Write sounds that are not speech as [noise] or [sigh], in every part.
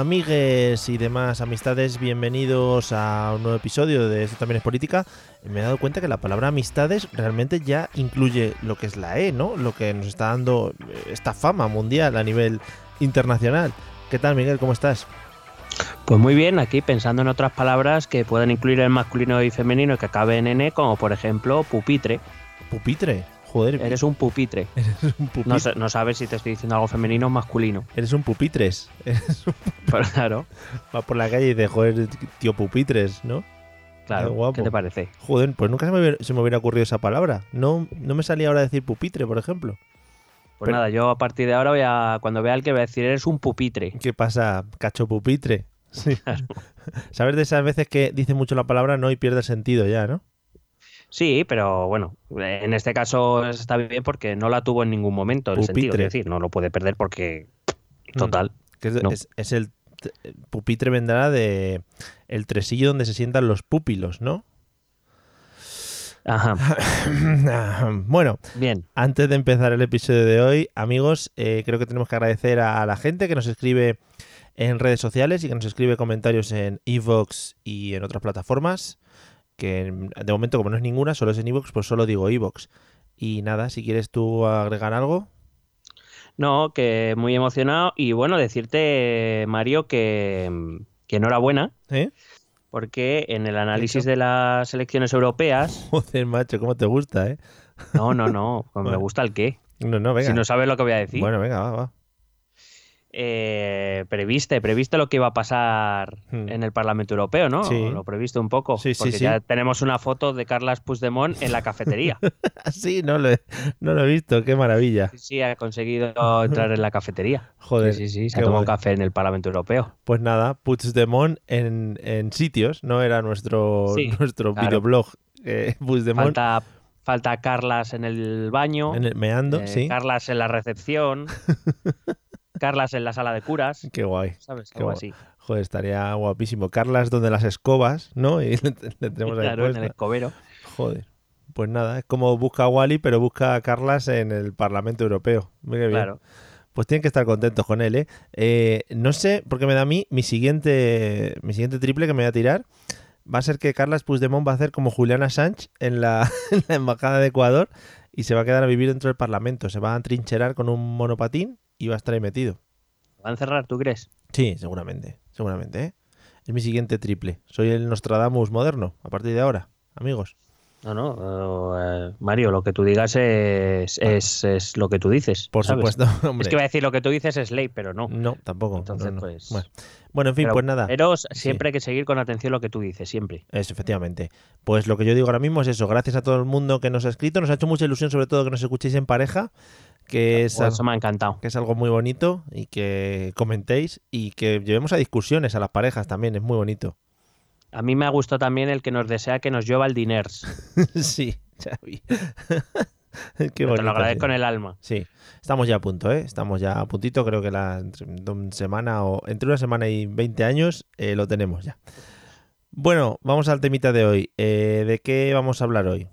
Amigues y demás amistades, bienvenidos a un nuevo episodio de Esto también es política. Me he dado cuenta que la palabra amistades realmente ya incluye lo que es la E, ¿no? Lo que nos está dando eh, esta fama mundial a nivel internacional. ¿Qué tal Miguel? ¿Cómo estás? Pues muy bien, aquí pensando en otras palabras que pueden incluir el masculino y femenino que acaben en E, como por ejemplo pupitre. Pupitre. Joder, Eres un pupitre. [laughs] eres un pupitre. No, sa- no sabes si te estoy diciendo algo femenino o masculino. Eres un pupitres. [laughs] Eres un- Pero claro, Va por la calle y dice, joder, tío pupitres, ¿no? claro. Qué guapo. ¿Qué te parece? Joder, pues nunca se me hubiera, se me hubiera ocurrido esa palabra. No, no me salía ahora decir pupitre, por ejemplo. Pues Pero- nada, yo a partir de ahora voy a, cuando vea al que voy a decir, eres un pupitre. ¿Qué pasa, cacho pupitre? [laughs] Sí. ¿Sabes de esas veces que dice mucho la palabra no y pierde el sentido ya, no? Sí, pero bueno, en este caso está bien porque no la tuvo en ningún momento el sentido. Es decir, no lo puede perder porque, total, Que es, No. es- es el t- pupitre vendrá de el tresillo donde se sientan los púpilos, ¿no? Ajá, [laughs] bueno, bien. antes de empezar el episodio de hoy, amigos, eh, creo que tenemos que agradecer a la gente que nos escribe en redes sociales y que nos escribe comentarios en Evox y en otras plataformas. Que de momento, como no es ninguna, solo es en Evox, pues solo digo Evox. Y nada, si quieres tú agregar algo. No, que muy emocionado y bueno, decirte, Mario, que, que enhorabuena ¿eh? porque en el análisis de las elecciones europeas, [laughs] Joder, macho, cómo te gusta, ¿eh? no, no, no, me Bueno. gusta el qué. No, no, venga. Si no sabes lo que voy a decir, Bueno, venga, va, va. Eh, previste, previste lo que iba a pasar Hmm. en el Parlamento Europeo, ¿no? Sí. Lo previste un poco, Sí, sí, porque sí. ya tenemos una foto de Carlas Puigdemont en la cafetería. [laughs] Sí, no lo, he, no lo he visto, qué maravilla. Sí, ha conseguido entrar en la cafetería. [laughs] Joder, sí, sí, sí, se ha tomado guay. café en el Parlamento Europeo. Pues nada, Puigdemont en, en sitios, ¿no? Era nuestro, [laughs] nuestro claro. videoblog. Eh, Puigdemont Falta, falta Carlas en el baño. en el meando, Eh, sí. Carlas en la recepción. Carlas en la sala de curas. Qué guay. ¿Sabes? Qué Algo guay. así. Joder, estaría guapísimo. Carlas donde las escobas, ¿no? Y [laughs] le, le tenemos ahí Claro, en el escobero. Joder. Pues nada, es como busca a Wally, pero busca a Carlas en el Parlamento Europeo. Mira qué bien. Claro. Pues tienen que estar contentos con él, ¿eh? Eh, no sé por qué me da a mí mi siguiente, mi siguiente triple que me voy a tirar. Va a ser que Carlas Puigdemont va a hacer como Juliana Sánchez en la, [laughs] en la Embajada de Ecuador y se va a quedar a vivir dentro del Parlamento. Se va a trincherar con un monopatín y va a estar ahí metido. ¿Va a encerrar, tú crees? Sí, seguramente, seguramente, ¿eh? Es mi siguiente triple. Soy el Nostradamus moderno, a partir de ahora, amigos. No, no. eh, Mario, lo que tú digas es, es, es lo que tú dices. Por ¿sabes? supuesto, [laughs] hombre. Es que iba a decir lo que tú dices es ley, pero no. No, tampoco. Entonces, no, no. pues- Bueno. Bueno, en fin, Pero- pues nada. Pero siempre hay que seguir con atención lo que tú dices, siempre. Eso, efectivamente. Pues lo que yo digo ahora mismo es eso. Gracias a todo el mundo que nos ha escrito. Nos ha hecho mucha ilusión, sobre todo, que nos escuchéis en pareja, que es, eso me ha encantado. que es algo muy bonito y que comentéis y que llevemos a discusiones a las parejas también. Es muy bonito. A mí me ha gustado también el que nos desea que nos llueva el diners. [laughs] sí, Xavi. [laughs] Qué Te bonito. lo agradezco sí. en el alma. Sí, estamos ya a punto, ¿eh? Estamos ya a puntito, creo que la entre una semana o entre una semana y 20 años eh, lo tenemos ya. Bueno, vamos al temita de hoy. Eh, ¿De qué vamos a hablar hoy?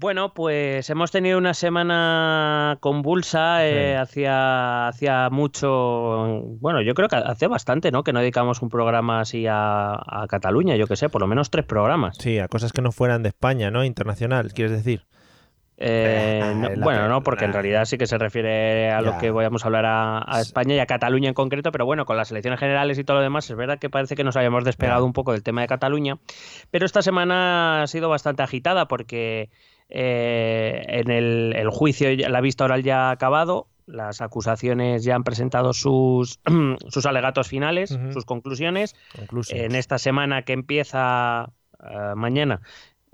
Bueno, pues hemos tenido una semana convulsa, eh, Sí. hacía mucho, bueno, yo creo que hace bastante, ¿no? Que no dedicamos un programa así a, a Cataluña, yo que sé, por lo menos tres programas. Sí, a cosas que no fueran de España, ¿no? Internacional, quieres decir. Eh, Ah, no- bueno, no, porque en la- realidad sí que se refiere a lo que vamos a hablar a, a España y a Cataluña en concreto, pero bueno, con las elecciones generales y todo lo demás, es verdad que parece que nos habíamos despegado Ya. un poco del tema de Cataluña, pero esta semana ha sido bastante agitada porque eh, en el, el juicio, la vista oral ya ha acabado, las acusaciones ya han presentado sus, [clears throat] sus alegatos finales, sus conclusiones, en esta semana que empieza eh, mañana,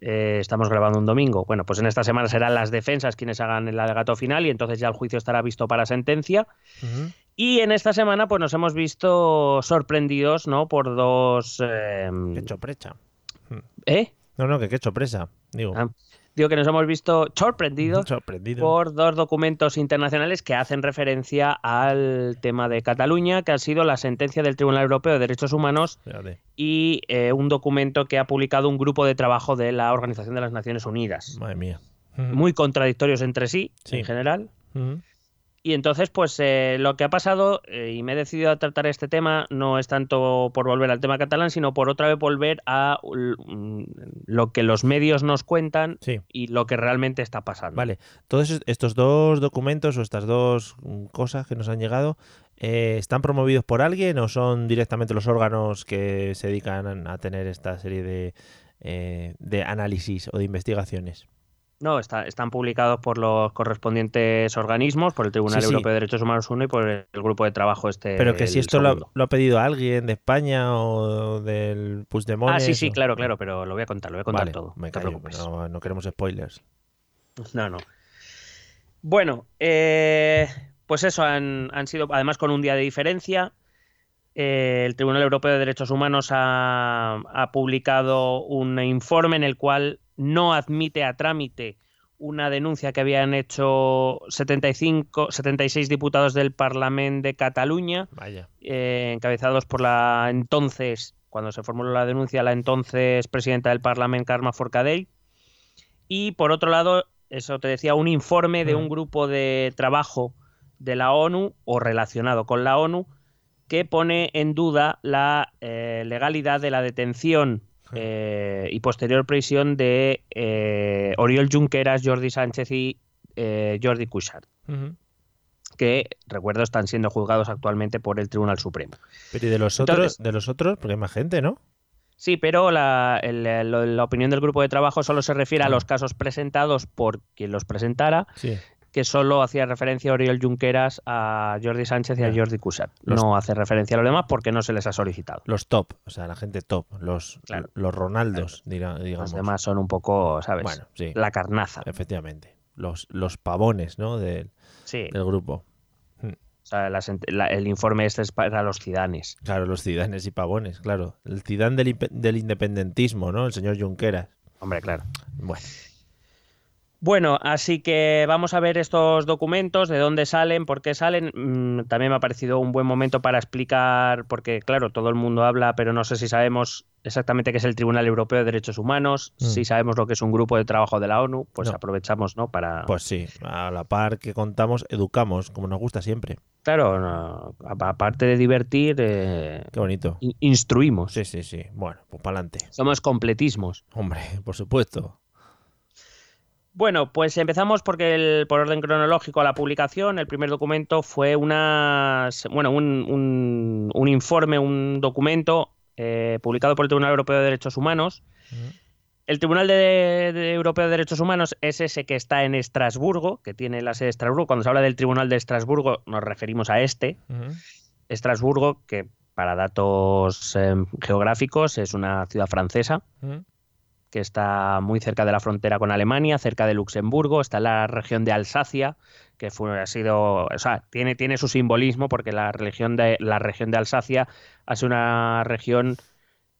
eh, estamos grabando un domingo. Bueno, pues en esta semana serán las defensas quienes hagan el alegato final y entonces ya el juicio estará visto para sentencia. Y en esta semana, pues nos hemos visto sorprendidos, ¿no? Por dos. eh, Qué sorpresa. ¿eh? No, no, que qué sorpresa. Digo, Ah, Digo que nos hemos visto sorprendidos sorprendido. por dos documentos internacionales que hacen referencia al tema de Cataluña, que ha sido la sentencia del Tribunal Europeo de Derechos Humanos y eh, un documento que ha publicado un grupo de trabajo de la Organización de las Naciones Unidas. Madre mía. Muy contradictorios entre sí, Sí. en general. Ujú. Y entonces, pues eh, lo que ha pasado, eh, y me he decidido a tratar este tema, no es tanto por volver al tema catalán, sino por otra vez volver a mm, lo que los medios nos cuentan Sí. y lo que realmente está pasando. Vale, todos es- estos dos documentos o estas dos mm, cosas que nos han llegado, eh, ¿están promovidos por alguien o son directamente los órganos que se dedican a tener esta serie de, eh, de análisis o de investigaciones? No, está- están publicados por los correspondientes organismos, por el Tribunal Sí, sí. Europeo de Derechos Humanos 1 y por el grupo de trabajo este. Pero que si esto lo, ha pedido alguien de España o del Puigdemont. Ah, sí, sí, claro, claro, pero lo voy a contar, lo voy a contar Vale, todo. me no te preocupes. no, no queremos spoilers. [laughs] No, no. Bueno, eh, pues eso, han, han sido, además con un día de diferencia, eh, el Tribunal Europeo de Derechos Humanos ha, ha publicado un informe en el cual no admite a trámite una denuncia que habían hecho 75, 76 diputados del Parlamento de Cataluña, Vaya. eh, encabezados por la entonces, cuando se formuló la denuncia, la entonces presidenta del Parlamento, Carme Forcadell. Y por otro lado, eso te decía, un informe de Mm. un grupo de trabajo de la ONU o relacionado con la ONU que pone en duda la eh, legalidad de la detención eh, y posterior prisión de eh, Oriol Junqueras, Jordi Sánchez y eh, Jordi Cuixart que, recuerdo, están siendo juzgados actualmente por el Tribunal Supremo. Pero ¿y de los Entonces- otros? De los otros, porque hay más gente, ¿no? Sí, pero la, el- la opinión del grupo de trabajo solo se refiere a Ah. los casos presentados por quien los presentara, Sí. Que solo hacía referencia a Oriol Junqueras, a Jordi Sánchez y a. Jordi. Los- No hace referencia a los demás porque no se les ha solicitado. Los top, o sea, la gente top, los, Claro. los Ronaldos, digamos. Los demás son un poco, ¿sabes? Bueno, sí, La carnaza. efectivamente. Los, los pavones, ¿no? Del, Sí. del grupo. O sea, la el informe este es para los cidanes. Claro, los cidanes y pavones, claro. El cidán del, del independentismo, ¿no? El señor Junqueras. Hombre, claro. Bueno, Bueno, así que vamos a ver estos documentos, de dónde salen, por qué salen. Mm, también me ha parecido un buen momento para explicar, porque claro, todo el mundo habla, pero no sé si sabemos exactamente qué es el Tribunal Europeo de Derechos Humanos, Mm. si sabemos lo que es un grupo de trabajo de la ONU, pues No. aprovechamos, ¿no? Para... pues sí, a la par que contamos, educamos, como nos gusta siempre. claro, no, aparte de divertir, eh, Qué bonito. in- instruimos. Sí, sí, sí. Bueno, pues para adelante. Somos completismos. Hombre, por supuesto. Bueno, pues empezamos porque el, por orden cronológico a la publicación, el primer documento fue una, bueno, un, un- un informe, un documento eh, publicado por el Tribunal Europeo de Derechos Humanos. El Tribunal de, de Europeo de Derechos Humanos es ese que está en Estrasburgo, que tiene la sede de Estrasburgo. Cuando se habla del Tribunal de Estrasburgo nos referimos a este. Estrasburgo, que para datos eh, geográficos es una ciudad francesa. Que está muy cerca de la frontera con Alemania, cerca de Luxemburgo, está en la región de Alsacia, que fue, ha sido, o sea, tiene, tiene su simbolismo porque la, religión de, la región de Alsacia ha sido una región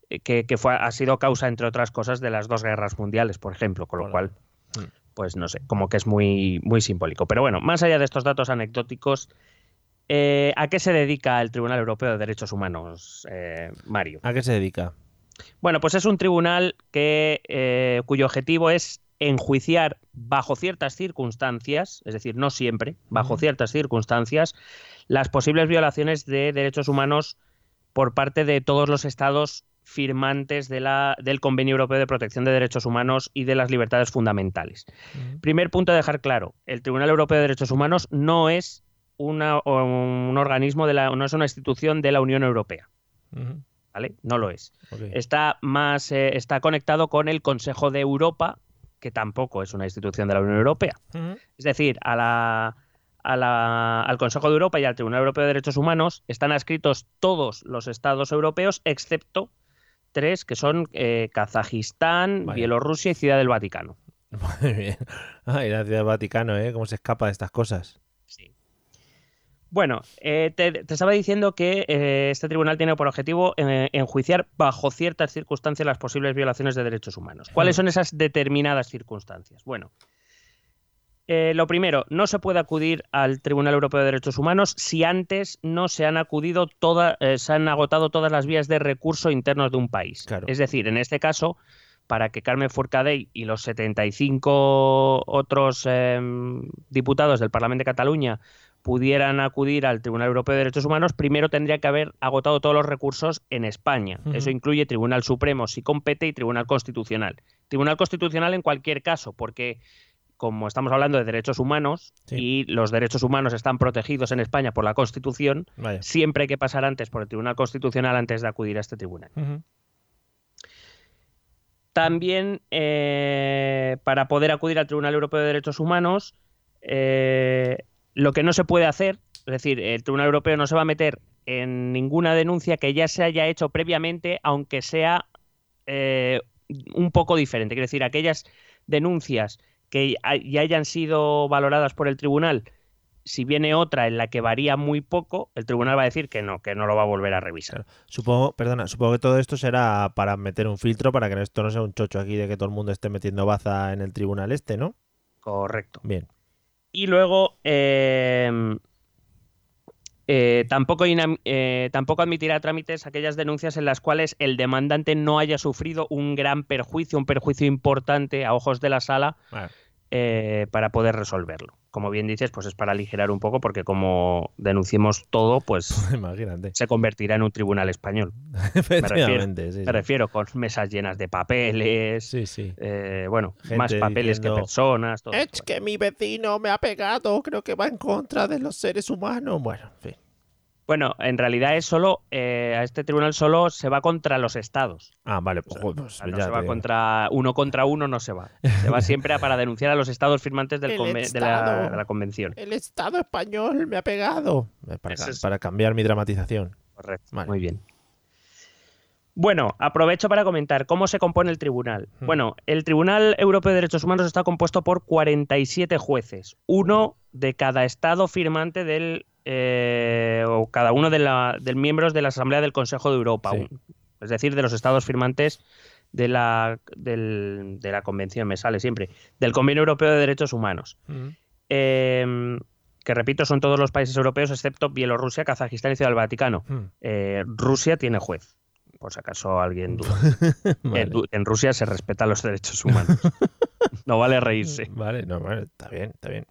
eh, que, que fue, ha sido causa, entre otras cosas, de las dos guerras mundiales, por ejemplo, con lo cual, Mm. pues no sé, como que es muy, muy simbólico. Pero bueno, más allá de estos datos anecdóticos, eh, ¿a qué se dedica el Tribunal Europeo de Derechos Humanos, eh, Mario? ¿A qué se dedica? Bueno, pues es un tribunal que, eh, cuyo objetivo es enjuiciar bajo ciertas circunstancias, es decir, no siempre, bajo ciertas circunstancias, las posibles violaciones de derechos humanos por parte de todos los estados firmantes de la, del Convenio Europeo de Protección de Derechos Humanos y de las Libertades Fundamentales. Primer punto a dejar claro, el Tribunal Europeo de Derechos Humanos no es una, un organismo, de la, no es una institución de la Unión Europea. ¿Vale? No lo es. Está, más, eh, está conectado con el Consejo de Europa, que tampoco es una institución de la Unión Europea. Es decir, a la, al Consejo de Europa y al Tribunal Europeo de Derechos Humanos están adscritos todos los estados europeos, excepto tres, que son eh, Kazajistán, Bielorrusia y Ciudad del Vaticano. [laughs] Muy bien. Ay, la Ciudad del Vaticano, ¿eh? ¿Cómo se escapa de estas cosas? Sí. Bueno, eh, te, estaba diciendo que eh, este tribunal tiene por objetivo enjuiciar bajo ciertas circunstancias las posibles violaciones de derechos humanos. ¿Cuáles son esas determinadas circunstancias? Bueno, eh, lo primero, no se puede acudir al Tribunal Europeo de Derechos Humanos si antes no se han acudido todas, eh, se han agotado todas las vías de recurso internos de un país. Es decir, en este caso, para que Carmen Forcadell y los 75 otros em, diputados del Parlamento de Cataluña pudieran acudir al Tribunal Europeo de Derechos Humanos, primero tendría que haber agotado todos los recursos en España. Eso incluye Tribunal Supremo si compete y Tribunal Constitucional. Tribunal Constitucional en cualquier caso, porque como estamos hablando de derechos humanos y los derechos humanos están protegidos en España por la Constitución, siempre hay que pasar antes por el Tribunal Constitucional antes de acudir a este tribunal. También, eh, para poder acudir al Tribunal Europeo de Derechos Humanos, eh, lo que no se puede hacer, es decir, el Tribunal Europeo no se va a meter en ninguna denuncia que ya se haya hecho previamente, aunque sea eh, un poco diferente. Quiero decir, aquellas denuncias que ya hayan sido valoradas por el tribunal, si viene otra en la que varía muy poco, el tribunal va a decir que no, que no lo va a volver a revisar. Supongo, perdona, supongo que todo esto será para meter un filtro para que esto no sea un chocho aquí de que todo el mundo esté metiendo baza en el tribunal este, ¿no? Correcto. Bien. Y luego em, eh, tampoco, eh, tampoco admitirá trámites aquellas denuncias en las cuales el demandante no haya sufrido un gran perjuicio, un perjuicio importante a ojos de la sala. Eh, para poder resolverlo. Como bien dices, pues es para aligerar un poco, porque como denunciemos todo, pues [laughs] se convertirá en un tribunal español. [laughs] me refiero, con mesas llenas de papeles, eh, bueno, más papeles que personas. es que mi vecino me ha pegado, creo que va en contra de los seres humanos. Bueno, en fin. Bueno, en realidad es solo, eh, a este tribunal solo se va contra los estados. Ah, vale, pues, pues no se va contra uno contra uno, no se va. Se va siempre para denunciar a los estados firmantes del de, la, convención. El Estado español me ha pegado. Eh, para, cambiar mi dramatización. Correcto, muy bien. Bueno, aprovecho para comentar cómo se compone el tribunal. Hmm. Bueno, el Tribunal Europeo de Derechos Humanos está compuesto por 47 jueces, uno de cada estado firmante del eh, o cada uno de, los miembros de la Asamblea del Consejo de Europa, es decir, de los estados firmantes de la, de la Convención, me sale siempre, del Convenio Europeo de Derechos Humanos. Em, que repito, son todos los países europeos excepto Bielorrusia, Kazajistán y Ciudad del Vaticano. Eh, Rusia tiene juez, por si acaso alguien duda. [laughs] en, Rusia se respetan los derechos humanos. [laughs] no vale reírse. Vale, no, vale, está bien, está bien.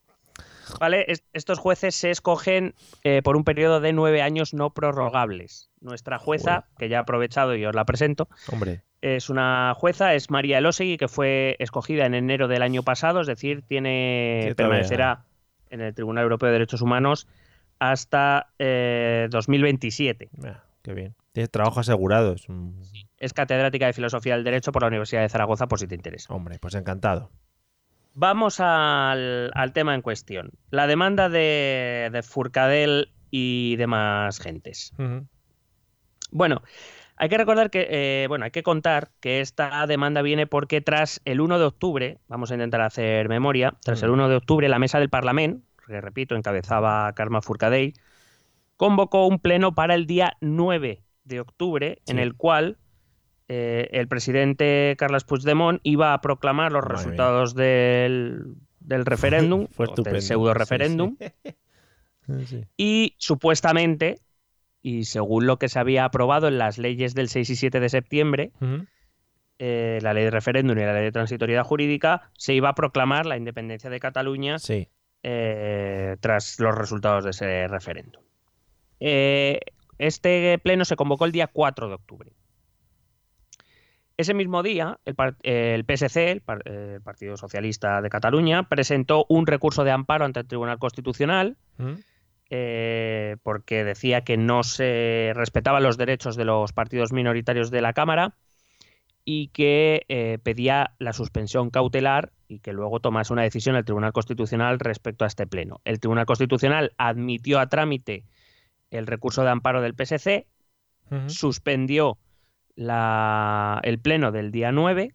¿Vale? estos jueces se escogen eh, por un periodo de nueve años no prorrogables. Nuestra jueza, que ya he aprovechado y os la presento, Hombre. es una jueza, es María Elosegui, que fue escogida en enero del año pasado, es decir, tiene permanecerá en el Tribunal Europeo de Derechos Humanos hasta 2027. Eh, qué bien. Tiene trabajo asegurado. Es catedrática de Filosofía del Derecho por la Universidad de Zaragoza, por si te interesa. Hombre, pues encantado. Vamos al, tema en cuestión. La demanda de, de Furcadell y demás gentes. Bueno, hay que recordar que, eh, bueno, hay que contar que esta demanda viene porque tras el 1 de octubre, vamos a intentar hacer memoria, tras el 1 de octubre la mesa del Parlamento, que repito, encabezaba Karma Furcadell, convocó un pleno para el día 9 de octubre, en el cual eh, el presidente Carles Puigdemont iba a proclamar los resultados del, referéndum, [laughs] del pseudo referéndum, [laughs] y supuestamente, y según lo que se había aprobado en las leyes del 6 y 7 de septiembre, eh, la ley de referéndum y la ley de transitoriedad jurídica, se iba a proclamar la independencia de Cataluña eh, tras los resultados de ese referéndum. este pleno se convocó el día 4 de octubre. Ese mismo día, el, el PSC, el, el, Partido Socialista de Cataluña, presentó un recurso de amparo ante el Tribunal Constitucional ¿Mm? eh, porque decía que no se respetaban los derechos de los partidos minoritarios de la Cámara y que eh, pedía la suspensión cautelar y que luego tomase una decisión el Tribunal Constitucional respecto a este pleno. El Tribunal Constitucional admitió a trámite el recurso de amparo del PSC, suspendió la- el pleno del día 9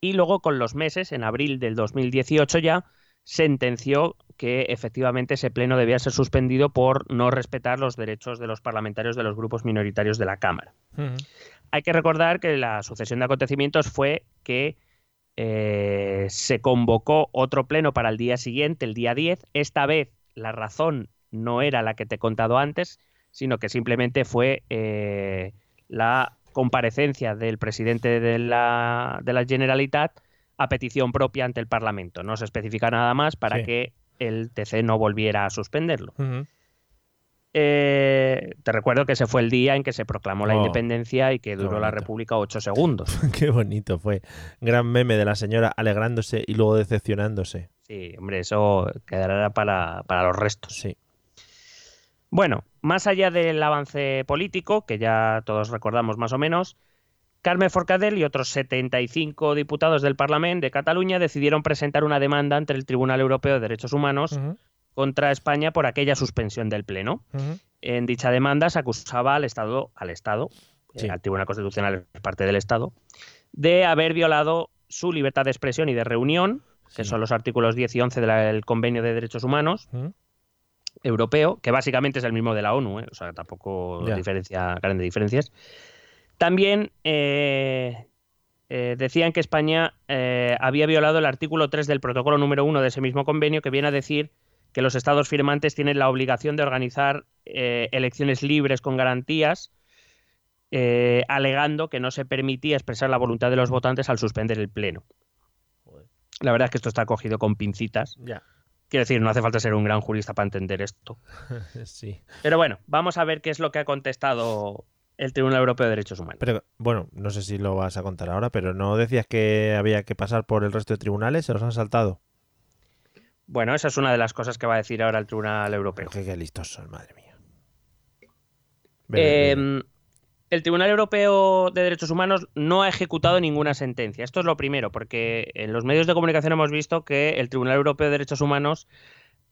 y luego con los meses, en abril del 2018 ya, sentenció que efectivamente ese pleno debía ser suspendido por no respetar los derechos de los parlamentarios de los grupos minoritarios de la Cámara. Hay que recordar que la sucesión de acontecimientos fue que eh, se convocó otro pleno para el día siguiente, el día 10. Esta vez la razón no era la que te he contado antes, sino que simplemente fue eh, la comparecencia del presidente de la, de la Generalitat a petición propia ante el Parlamento. No se especifica nada más para Sí. que el TC no volviera a suspenderlo. Eh, te recuerdo que ese fue el día en que se proclamó la Oh, independencia y que duró la. República ocho segundos. [laughs] Qué bonito fue. Gran meme de la señora alegrándose y luego decepcionándose. Sí, hombre, eso quedará para, para los restos. Sí. Bueno, más allá del avance político, que ya todos recordamos más o menos, Carmen Forcadell y otros 75 diputados del Parlamento de Cataluña decidieron presentar una demanda ante el Tribunal Europeo de Derechos Humanos contra España por aquella suspensión del Pleno. En dicha demanda se acusaba al Estado, al Estado, Sí. eh, al Tribunal Constitucional es parte del Estado, de haber violado su libertad de expresión y de reunión, que son los artículos 10 y 11 del Convenio de Derechos Humanos. Europeo, que básicamente es el mismo de la ONU, ¿eh? o sea, tampoco Ya. diferencia, grandes diferencias. También eh, eh, decían que España eh, había violado el artículo 3 del protocolo número 1 de ese mismo convenio, que viene a decir que los estados firmantes tienen la obligación de organizar elecciones libres con garantías, alegando que no se permitía expresar la voluntad de los votantes al suspender el pleno. La verdad es que esto está cogido con pincitas. Ya. Quiero decir, no hace falta ser un gran jurista para entender esto. [laughs] Sí. Pero bueno, vamos a ver qué es lo que ha contestado el Tribunal Europeo de Derechos Humanos. Pero bueno, no sé si lo vas a contar ahora, pero ¿no decías que había que pasar por el resto de tribunales? ¿Se los han saltado? Bueno, esa es una de las cosas que va a decir ahora el Tribunal Europeo. Qué, qué listos son, madre mía. Eh, el Tribunal Europeo de Derechos Humanos no ha ejecutado ninguna sentencia. Esto es lo primero, porque en los medios de comunicación hemos visto que el Tribunal Europeo de Derechos Humanos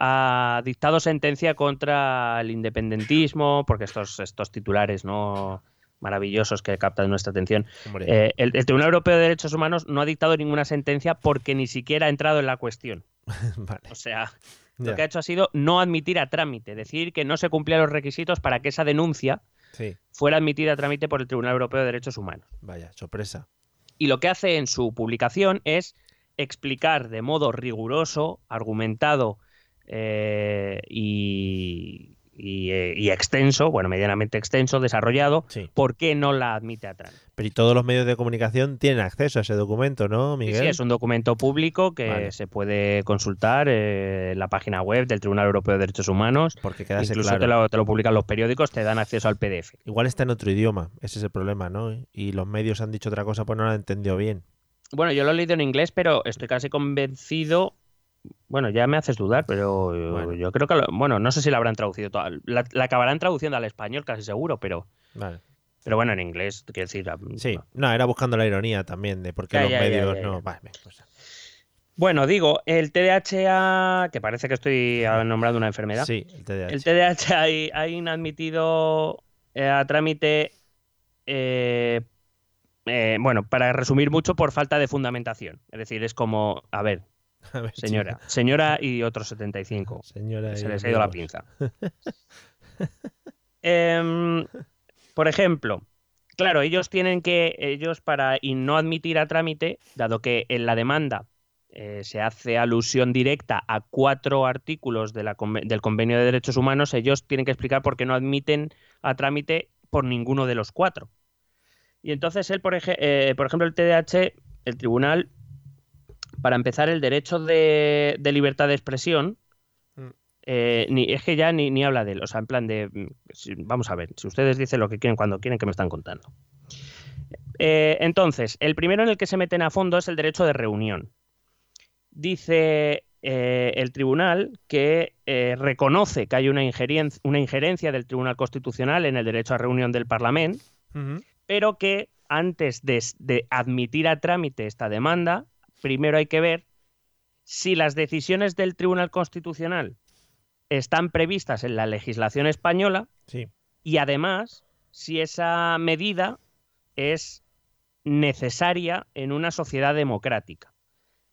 ha dictado sentencia contra el independentismo, porque estos, estos titulares no maravillosos que captan nuestra atención. Eh, el, el Tribunal Europeo de Derechos Humanos no ha dictado ninguna sentencia porque ni siquiera ha entrado en la cuestión. [laughs] vale. O sea, ya, lo que ha hecho ha sido no admitir a trámite, decir que no se cumplían los requisitos para que esa denuncia Sí, fuera admitida a trámite por el Tribunal Europeo de Derechos Humanos. vaya, sorpresa. Y lo que hace en su publicación es explicar de modo riguroso, argumentado eh, y, y, eh, y extenso, bueno, medianamente extenso, desarrollado, Sí. por qué no la admite a trámite. Pero y todos los medios de comunicación tienen acceso a ese documento, ¿no, Miguel? sí, es un documento público que Vale. se puede consultar eh, en la página web del Tribunal Europeo de Derechos Humanos. Porque Incluso claro. te, lo, te lo publican los periódicos, te dan acceso al PDF. Igual está en otro idioma, ese es el problema, ¿no? Y los medios han dicho otra cosa, pues no lo han entendido bien. Bueno, yo lo he leído en inglés, pero estoy casi convencido. Bueno, ya me haces dudar, pero yo- Bueno. yo creo que. lo- bueno, no sé si la habrán traducido toda. La, la acabarán traduciendo al español, casi seguro, pero. Vale. Pero bueno, en inglés, quiero decir. Sí, no, era buscando la ironía también de por qué Ya, los ya, medios ya, no. Vale, pues, Bueno, digo, el TDAH, que parece que estoy nombrando una enfermedad. sí, el TDAH. El TDAH ha, ha inadmitido eh, a trámite, eh, eh, bueno, para resumir mucho, por falta de fundamentación. Es decir, es como, a ver, [laughs] ver, señora, señora y otros 75. chica, Señora. Se les ha ido la pinza. [laughs] Em, por ejemplo, claro, ellos tienen que, ellos para y no admitir a trámite, dado que en la demanda eh, se hace alusión directa a cuatro artículos de la conve- del Convenio de Derechos Humanos, ellos tienen que explicar por qué no admiten a trámite por ninguno de los cuatro. Y entonces él, por, eh, por ejemplo, el TDH, el tribunal, para empezar, el derecho de, de libertad de expresión, Mm. eh, ni, es que ya ni, ni habla de él. O sea, en plan de. mm, vamos a ver, si ustedes dicen lo que quieren cuando quieren, que me están contando? Eh, entonces, el primero en el que se meten a fondo es el derecho de reunión. Dice eh, el tribunal que reconoce que hay una injerencia, una injerencia, del Tribunal Constitucional en el derecho a reunión del Parlamento, pero que antes de, de admitir a trámite esta demanda, primero hay que ver si las decisiones del Tribunal Constitucional están previstas en la legislación española Sí. y además si esa medida es necesaria en una sociedad democrática.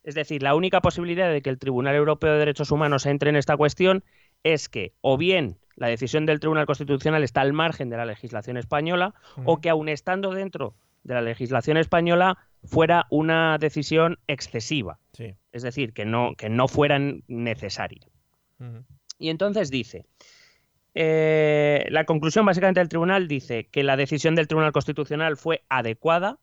Es decir, la única posibilidad de que el Tribunal Europeo de Derechos Humanos entre en esta cuestión es que o bien la decisión del Tribunal Constitucional está al margen de la legislación española o que aun estando dentro de la legislación española fuera una decisión excesiva, Sí. es decir, que no, que no fuera necesaria. Y entonces dice, eh, la conclusión básicamente del tribunal dice que la decisión del Tribunal Constitucional fue adecuada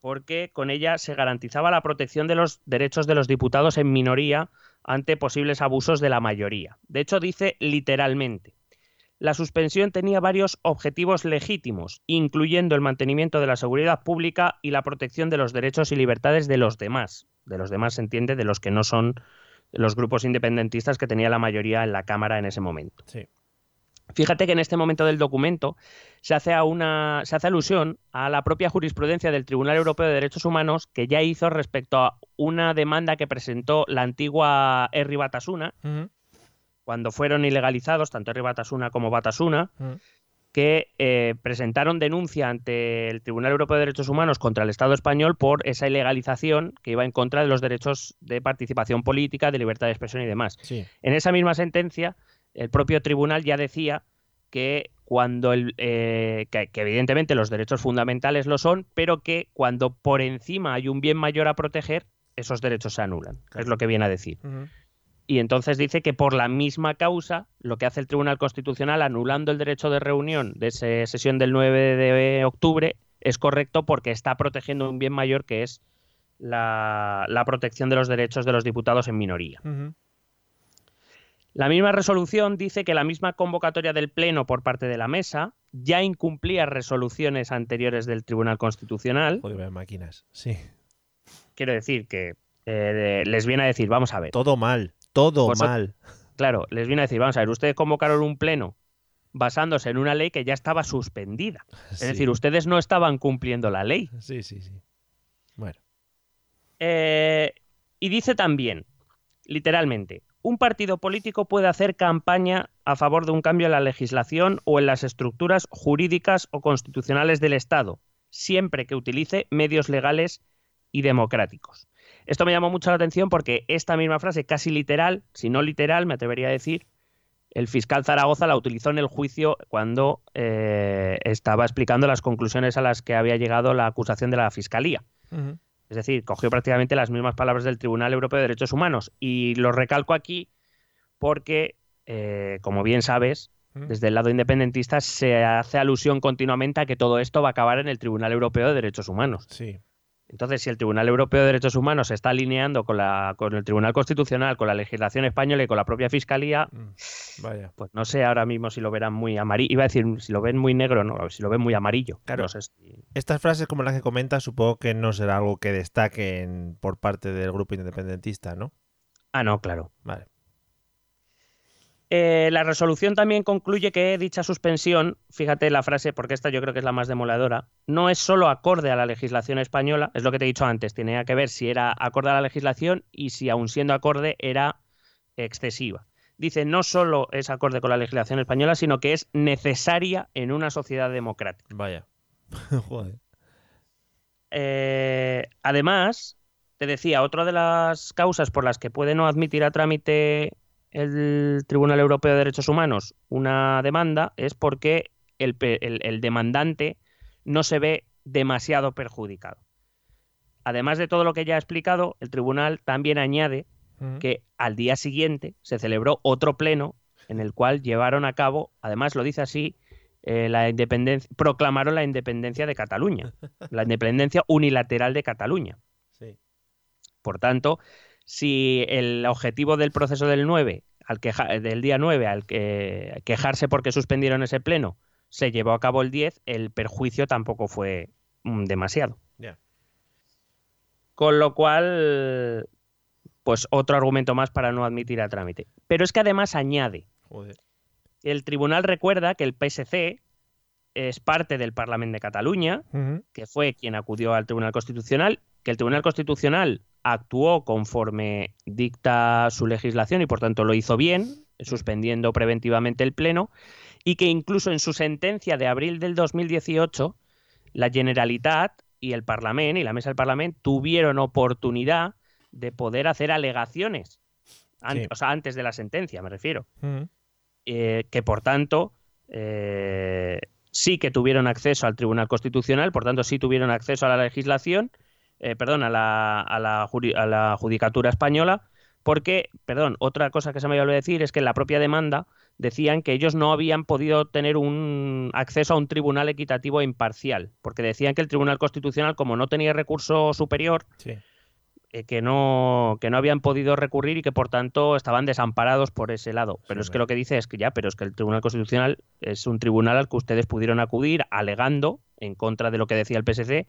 porque con ella se garantizaba la protección de los derechos de los diputados en minoría ante posibles abusos de la mayoría. De hecho, dice literalmente, la suspensión tenía varios objetivos legítimos, incluyendo el mantenimiento de la seguridad pública y la protección de los derechos y libertades de los demás. De los demás se entiende de los que no son los grupos independentistas que tenía la mayoría en la Cámara en ese momento. Sí. Fíjate que en este momento del documento se hace, a una, se hace alusión a la propia jurisprudencia del Tribunal Europeo de Derechos Humanos que ya hizo respecto a una demanda que presentó la antigua Erri Batasuna. Cuando fueron ilegalizados, tanto Erri Batasuna como Batasuna, Ujú. que eh, presentaron denuncia ante el Tribunal Europeo de Derechos Humanos contra el Estado español por esa ilegalización que iba en contra de los derechos de participación política, de libertad de expresión y demás. Sí. En esa misma sentencia, el propio tribunal ya decía que cuando el, eh, que, que evidentemente los derechos fundamentales lo son, pero que cuando por encima hay un bien mayor a proteger, esos derechos se anulan. Es lo que viene a decir. Y entonces dice que por la misma causa, lo que hace el Tribunal Constitucional anulando el derecho de reunión de esa sesión del 9 de octubre es correcto porque está protegiendo un bien mayor que es la, la protección de los derechos de los diputados en minoría. La misma resolución dice que la misma convocatoria del Pleno por parte de la Mesa ya incumplía resoluciones anteriores del Tribunal Constitucional. Joder, máquinas. Sí. Quiero decir que eh, les viene a decir, vamos a ver, Todo mal. Todo Vosot- mal. claro, les viene a decir, vamos a ver, ustedes convocaron un Pleno basándose en una ley que ya estaba suspendida. Es Sí. decir, ustedes no estaban cumpliendo la ley. Sí, sí, sí. Bueno. Eh, y dice también, literalmente, un partido político puede hacer campaña a favor de un cambio en la legislación o en las estructuras jurídicas o constitucionales del Estado, siempre que utilice medios legales y democráticos. Esto me llamó mucho la atención porque esta misma frase, casi literal, si no literal, me atrevería a decir, el fiscal Zaragoza la utilizó en el juicio cuando eh, estaba explicando las conclusiones a las que había llegado la acusación de la Fiscalía. Es decir, cogió prácticamente las mismas palabras del Tribunal Europeo de Derechos Humanos. Y lo recalco aquí porque, eh, como bien sabes, desde el lado independentista se hace alusión continuamente a que todo esto va a acabar en el Tribunal Europeo de Derechos Humanos. Sí. Entonces, si el Tribunal Europeo de Derechos Humanos se está alineando con, la, con el Tribunal Constitucional, con la legislación española y con la propia Fiscalía, Mm. Vaya. pues no sé ahora mismo si lo verán muy amarillo. Iba a decir si lo ven muy negro, no, si lo ven muy amarillo. Claro. No sé si- Estas frases como las que comentas supongo que no será algo que destaquen por parte del grupo independentista, ¿no? Ah, no, claro. Vale. Eh, la resolución también concluye que dicha suspensión, fíjate la frase, porque esta yo creo que es la más demoledora, no es solo acorde a la legislación española, es lo que te he dicho antes, tenía que ver si era acorde a la legislación y si aun siendo acorde era excesiva. Dice, no solo es acorde con la legislación española, sino que es necesaria en una sociedad democrática. Vaya. [laughs] Joder. Eh, además, te decía, otra de las causas por las que puede no admitir a trámite el Tribunal Europeo de Derechos Humanos una demanda es porque el, pe- el- el demandante no se ve demasiado perjudicado. Además de todo lo que ya he explicado, el tribunal también añade que al día siguiente se celebró otro pleno en el cual llevaron a cabo, además lo dice así, eh, la independencia, proclamaron la independencia de Cataluña, [laughs] la independencia unilateral de Cataluña. Sí. Por tanto, si el objetivo del proceso del 9, al queja- del día 9, al que quejarse porque suspendieron ese pleno, se llevó a cabo el 10, el perjuicio tampoco fue mm, demasiado. Con lo cual, pues otro argumento más para no admitir a trámite. Pero es que además añade, Joder. el tribunal recuerda que el PSC es parte del Parlamento de Cataluña, que fue quien acudió al Tribunal Constitucional, que el Tribunal Constitucional actuó conforme dicta su legislación y por tanto lo hizo bien, suspendiendo preventivamente el Pleno, y que incluso en su sentencia de abril del 2018, la Generalitat y el Parlamento y la Mesa del Parlamento tuvieron oportunidad de poder hacer alegaciones, an- Sí. o sea, antes de la sentencia, me refiero eh, que por tanto eh, sí que tuvieron acceso al Tribunal Constitucional, por tanto sí tuvieron acceso a la legislación, eh, perdón, a la, a, la a la judicatura española, porque, perdón, otra cosa que se me olvidó decir es que en la propia demanda decían que ellos no habían podido tener un acceso a un tribunal equitativo e imparcial, porque decían que el Tribunal Constitucional, como no tenía recurso superior. Eh, que no que no habían podido recurrir y que por tanto estaban desamparados por ese lado. Pero es que lo que dice es que ya, pero es que el Tribunal Constitucional es un tribunal al que ustedes pudieron acudir alegando en contra de lo que decía el PSC,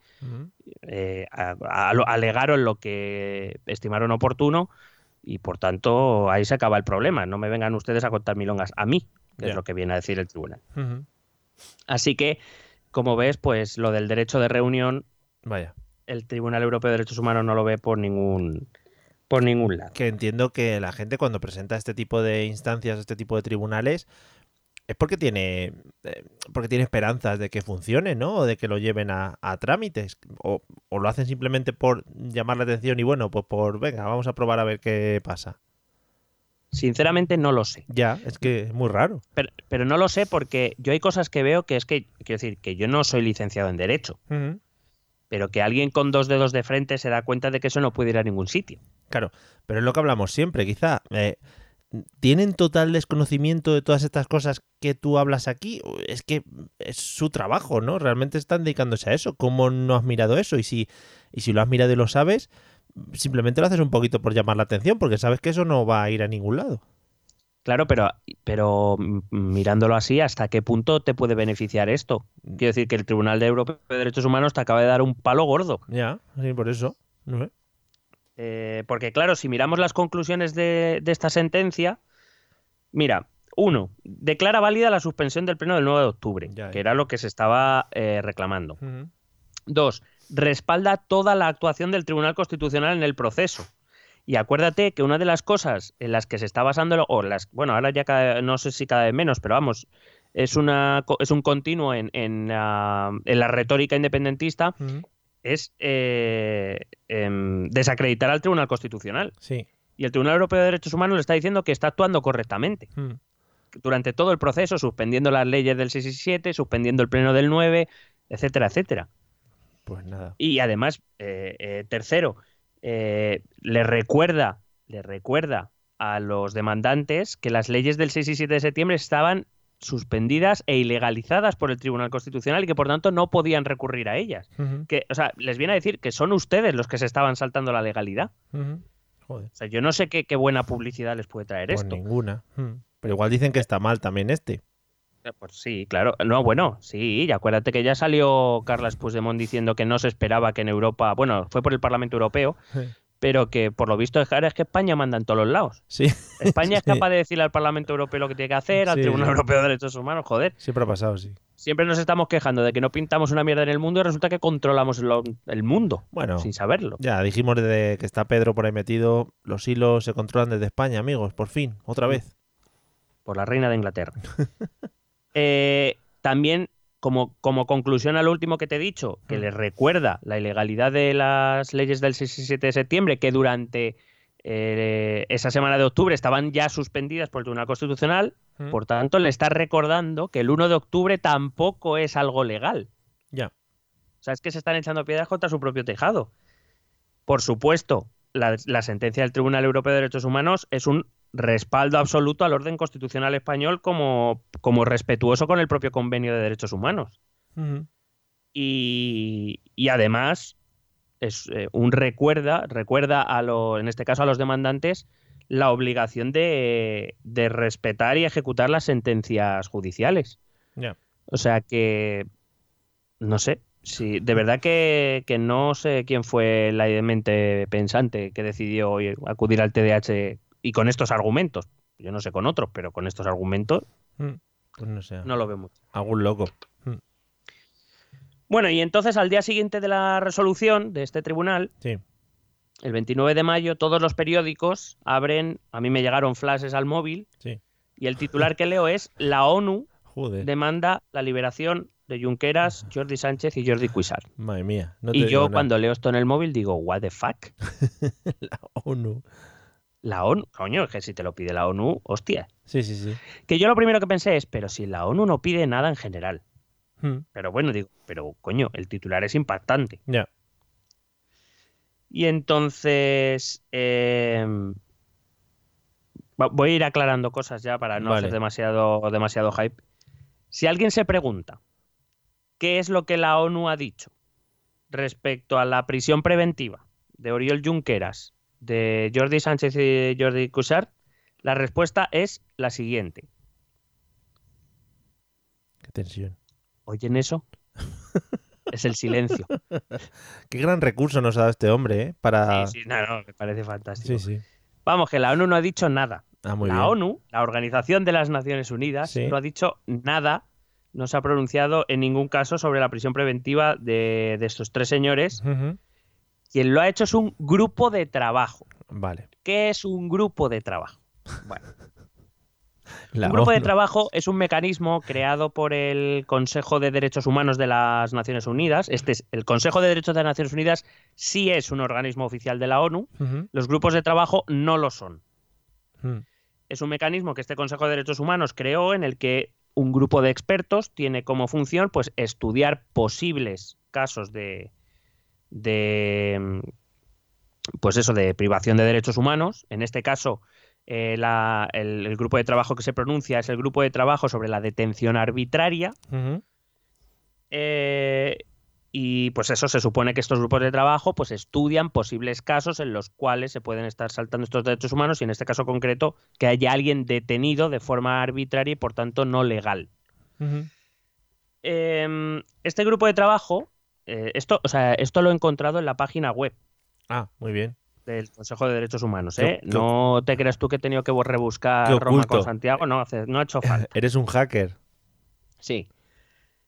eh, a- a- lo- alegaron lo que estimaron oportuno y por tanto ahí se acaba el problema. No me vengan ustedes a contar milongas a mí, que es lo que viene a decir el tribunal. Así que, como ves, pues lo del derecho de reunión Vaya. El Tribunal Europeo de Derechos Humanos no lo ve por ningún por ningún lado. Que entiendo que la gente cuando presenta este tipo de instancias, este tipo de tribunales, es porque tiene eh, porque tiene esperanzas de que funcione, ¿no? O de que lo lleven a, a trámites. O, o lo hacen simplemente por llamar la atención y bueno, pues por, venga, vamos a probar a ver qué pasa. Sinceramente no lo sé. Ya, es que es muy raro. Pero, pero no lo sé porque yo hay cosas que veo que es que, quiero decir, que yo no soy licenciado en Derecho. Pero que alguien con dos dedos de frente se da cuenta de que eso no puede ir a ningún sitio. Claro, pero es lo que hablamos siempre, quizá. eh, ¿Tienen total desconocimiento de todas estas cosas que tú hablas aquí? Es que es su trabajo, ¿no? Realmente están dedicándose a eso. ¿Cómo no has mirado eso? Y si, y si lo has mirado y lo sabes, simplemente lo haces un poquito por llamar la atención, porque sabes que eso no va a ir a ningún lado. Claro, pero, pero mm, mirándolo así, ¿hasta qué punto te puede beneficiar esto? Quiero decir que el Tribunal de Europeo de Derechos Humanos te acaba de dar un palo gordo. Ya, sí, por eso. No sé. Eh, porque claro, si miramos las conclusiones de, de esta sentencia, mira, uno, declara válida la suspensión del pleno del 9 de octubre, Ya, que era lo que se estaba eh, reclamando. Dos, respalda toda la actuación del Tribunal Constitucional en el proceso. Y acuérdate que una de las cosas en las que se está basando, o las, bueno, ahora ya cada- no sé si cada vez menos, pero vamos, es, una, es un continuo en, en, en la retórica independentista, Ujú. es eh, em, desacreditar al Tribunal Constitucional. Sí. Y el Tribunal Europeo de Derechos Humanos le está diciendo que está actuando correctamente Ujú. durante todo el proceso, suspendiendo las leyes del 667, suspendiendo el pleno del 9, etcétera, etcétera. Pues nada. Y además, eh, eh, tercero, eh, le recuerda, le recuerda a los demandantes que las leyes del 6 y 7 de septiembre estaban suspendidas e ilegalizadas por el Tribunal Constitucional y que por tanto no podían recurrir a ellas. Que, o sea, les viene a decir que son ustedes los que se estaban saltando la legalidad. Joder. O sea, yo no sé qué, qué buena publicidad les puede traer Pues esto. ninguna. Ujú. Pero igual dicen que está mal también este. Pues sí, claro. No, bueno, sí, y acuérdate que ya salió Carlas Puigdemont diciendo que no se esperaba que en Europa, bueno, fue por el Parlamento Europeo, pero que por lo visto es que ahora es que España manda en todos los lados. Sí, [laughs] España es capaz de decirle al Parlamento Europeo lo que tiene que hacer, al Tribunal. Europeo de Derechos Humanos, joder. siempre ha pasado, sí. Siempre nos estamos quejando de que no pintamos una mierda en el mundo y resulta que controlamos lo- el mundo Bueno, sin saberlo. ya dijimos desde que está Pedro por ahí metido, los hilos se controlan desde España, amigos, por fin, otra vez. por la reina de Inglaterra. [laughs] Eh, también, como, como conclusión al último que te he dicho, que Mm. les recuerda la ilegalidad de las leyes del 6 y 7 de septiembre, que durante eh, esa semana de octubre estaban ya suspendidas por el Tribunal Constitucional, Mm. por tanto, le está recordando que el 1 de octubre tampoco es algo legal. Ya. O sea, es que se están echando piedras contra su propio tejado. Por supuesto, la, la sentencia del Tribunal Europeo de Derechos Humanos es un respaldo absoluto al orden constitucional español como, como respetuoso con el propio convenio de derechos humanos. Y, y además es eh, un recuerda, recuerda a lo, en este caso a los demandantes, la obligación de, de respetar y ejecutar las sentencias judiciales. O sea que, no sé, Sí, de verdad que, que no sé quién fue la mente pensante que decidió acudir al TDAH y con estos argumentos. Yo no sé con otros, pero con estos argumentos Mm, Pues no sé. no lo vemos. Algún loco. Mm, Bueno, y entonces al día siguiente de la resolución de este tribunal, Sí. el 29 de mayo, todos los periódicos abren, a mí me llegaron flashes al móvil, Sí. y el titular que leo es La ONU [laughs] Joder. demanda la liberación de Junqueras, Jordi Sánchez y Jordi Cuixart. Madre mía. No te y yo cuando leo esto en el móvil digo, what the fuck? [laughs] La ONU. La ONU, coño, es que si te lo pide la ONU, hostia. Sí, sí, sí. Que yo lo primero que pensé es, pero si la ONU no pide nada en general. Mm, Pero bueno, digo, pero coño, el titular es impactante. Ya. Y entonces em, voy a ir aclarando cosas ya para no Vale. hacer demasiado, demasiado hype. Si alguien se pregunta qué es lo que la ONU ha dicho respecto a la prisión preventiva de Oriol Junqueras, de Jordi Sánchez y Jordi Cuixart, la respuesta es la siguiente. Qué tensión. ¿Oyen eso? [laughs] es el silencio. [laughs] Qué gran recurso nos ha dado este hombre, ¿eh? Para... Sí, sí, no, no, me parece fantástico. sí, sí. Vamos, que la ONU no ha dicho nada. Ah, muy la bien. ONU, la Organización de las Naciones Unidas, Sí. no ha dicho nada, no se ha pronunciado en ningún caso sobre la prisión preventiva de, de estos tres señores. Quien lo ha hecho es un grupo de trabajo. Vale. ¿Qué es un grupo de trabajo? Bueno, [laughs] La un grupo de trabajo es un mecanismo creado por el Consejo de Derechos Humanos de las Naciones Unidas. Este es el Consejo de Derechos de las Naciones Unidas sí es un organismo oficial de la ONU. Los grupos de trabajo no lo son. Es un mecanismo que este Consejo de Derechos Humanos creó en el que un grupo de expertos tiene como función pues estudiar posibles casos de de mm, pues eso de privación de derechos humanos. En este caso eh, la- el, el grupo de trabajo que se pronuncia es el grupo de trabajo sobre la detención arbitraria. Eh, y pues eso se supone que estos grupos de trabajo pues estudian posibles casos en los cuales se pueden estar saltando estos derechos humanos y en este caso concreto que haya alguien detenido de forma arbitraria y por tanto no legal. Eh, este grupo de trabajo, eh, esto, o sea, esto lo he encontrado en la página web Ah, muy bien. del Consejo de Derechos Humanos. ¿eh? qué- No te creas tú que he tenido que rebuscar Roma con. Santiago, no, hace- no ha hecho [laughs] falta. Eres un hacker. Sí.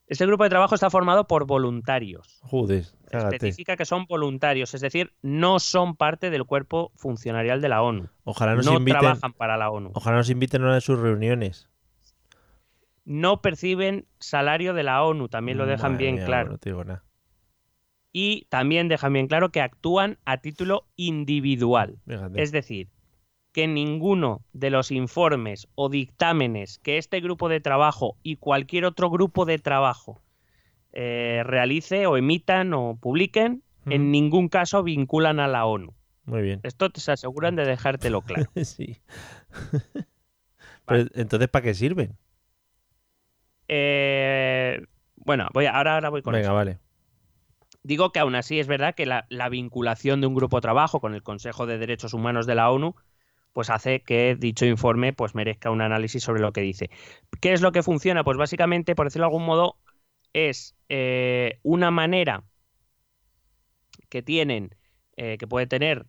Este grupo de trabajo está formado por voluntarios. Joder, cágate. especifica que son voluntarios, es decir, no son parte del cuerpo funcionarial de la ONU. Ojalá nos no inviten. trabajan para la ONU. Ojalá nos inviten a una de sus reuniones. No perciben salario de la ONU, también lo dejan Madre bien mía, claro. No te digo nada. Y también dejan bien claro que actúan a título individual. Fíjate. Es decir, que ninguno de los informes o dictámenes que este grupo de trabajo y cualquier otro grupo de trabajo eh, realice o emitan o publiquen, en ningún caso vinculan a la ONU. Muy bien. Esto te se aseguran de dejártelo claro. [laughs] sí. Pero, entonces, ¿para qué sirven? Eh, bueno, voy a- ahora, ahora voy con Venga, eso. vale. Digo que aún así es verdad que la, la vinculación de un grupo de trabajo con el Consejo de Derechos Humanos de la ONU pues hace que dicho informe pues merezca un análisis sobre lo que dice. ¿Qué es lo que funciona? Pues básicamente, por decirlo de algún modo, es eh, una manera que tienen, eh, que puede tener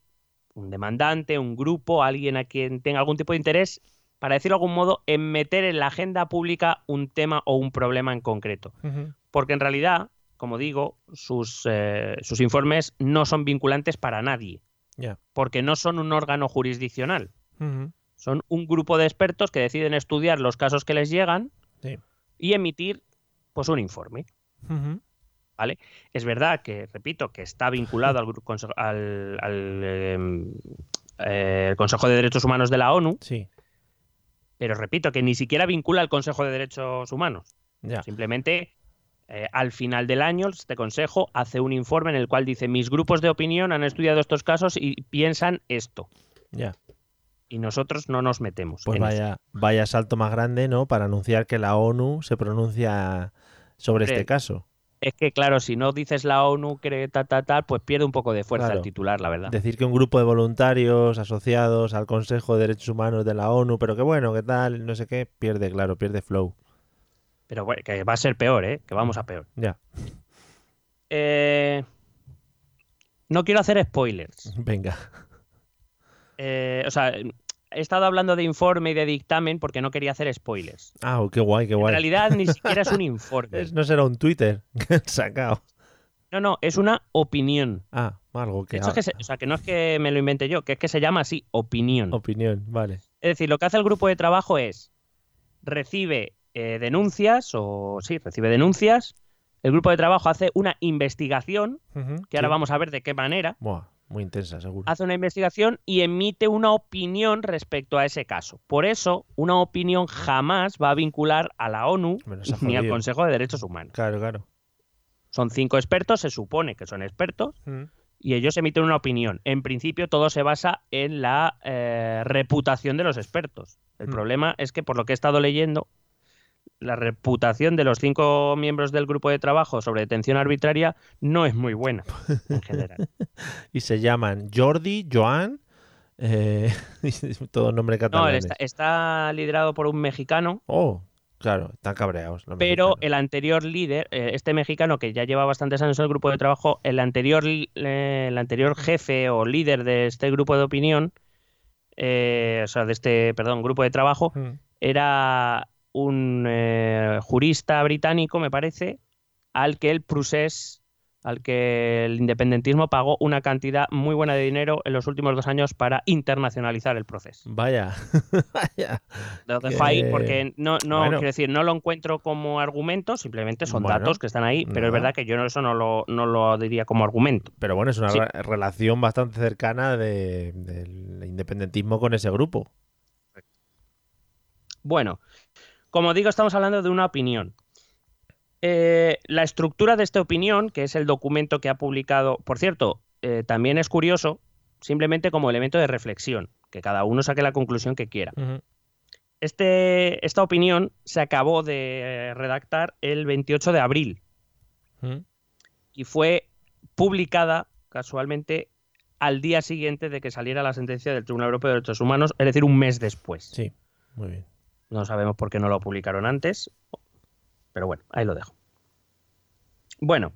un demandante, un grupo, alguien a quien tenga algún tipo de interés, para decirlo de algún modo, en meter en la agenda pública un tema o un problema en concreto porque en realidad, como digo, sus, eh, sus informes no son vinculantes para nadie, Ya. porque no son un órgano jurisdiccional, son un grupo de expertos que deciden estudiar los casos que les llegan Sí. y emitir pues un informe. Ujú. Es verdad que, repito, que está vinculado al, al- al, eh, eh, Consejo de Derechos Humanos de la ONU, Sí. pero repito que ni siquiera vincula al Consejo de Derechos Humanos. Ya. Simplemente eh, al final del año este consejo hace un informe en el cual dice mis grupos de opinión han estudiado estos casos y piensan esto Ya. y nosotros no nos metemos. Pues en vaya, vaya salto más grande, ¿no? Para anunciar que la ONU se pronuncia sobre este caso. Es que claro, si no dices la ONU cree tal tal tal, pues pierde un poco de fuerza Claro. el titular, la verdad. Decir que un grupo de voluntarios asociados al Consejo de Derechos Humanos de la ONU, pero que bueno, que tal, no sé qué, pierde, claro, pierde flow. Pero bueno, que va a ser peor, ¿eh? Que vamos a peor. Ya. Eh, no quiero hacer spoilers. Venga. Eh, o sea, he estado hablando de informe y de dictamen porque no quería hacer spoilers. Ah, qué guay, qué guay. En realidad ni siquiera es un [laughs] informe. no será un Twitter [laughs] que han sacado. No, no, es una opinión. Ah, algo que. Hecho, es que se- o sea, que no es que me lo invente yo, que es que se llama así, opinión. Opinión, vale. Es decir, lo que hace el grupo de trabajo es recibe eh, denuncias, o sí, recibe denuncias. El grupo de trabajo hace una investigación, que ahora vamos a ver de qué manera. Buah, muy intensa, seguro. Hace una investigación y emite una opinión respecto a ese caso. Por eso, una opinión jamás va a vincular a la ONU [laughs] ni al. Consejo de Derechos Humanos. Claro, claro. Son cinco expertos, se supone que son expertos, Mm. y ellos emiten una opinión. En principio todo se basa en la eh, reputación de los expertos. El Mm. problema es que por lo que he estado leyendo, la reputación de los cinco miembros del grupo de trabajo sobre detención arbitraria no es muy buena [laughs] en general. Y se llaman Jordi, Joan, eh, [laughs] todo nombre No, catalán. él está, está liderado por un mexicano, Oh, claro, están cabreados. los pero mexicanos. el anterior líder, eh, este mexicano que ya lleva bastantes años en el grupo de trabajo, el anterior, eh, el anterior jefe o líder de este grupo de opinión, eh, o sea, de este, perdón, grupo de trabajo, Mm. era un eh, jurista británico, me parece, al que el procés, al que el independentismo pagó una cantidad muy buena de dinero en los últimos dos años para internacionalizar el proceso. Vaya, [laughs] vaya. Lo dejo ahí Que- porque no, no bueno. quiero decir, no lo encuentro como argumento, simplemente son Bueno, datos que están ahí, pero es verdad que yo eso no lo, no lo diría como argumento. Pero bueno, es una Sí. relación bastante cercana de- del independentismo con ese grupo. Bueno, como digo, estamos hablando de una opinión. Eh, la estructura de esta opinión, que es el documento que ha publicado, por cierto, eh, también es curioso, simplemente como elemento de reflexión, que cada uno saque la conclusión que quiera. Este, esta opinión se acabó de redactar el 28 de abril y fue publicada casualmente al día siguiente de que saliera la sentencia del Tribunal Europeo de Derechos Humanos, es decir, un mes después. Sí, muy bien. No sabemos por qué no lo publicaron antes, pero bueno, ahí lo dejo. Bueno,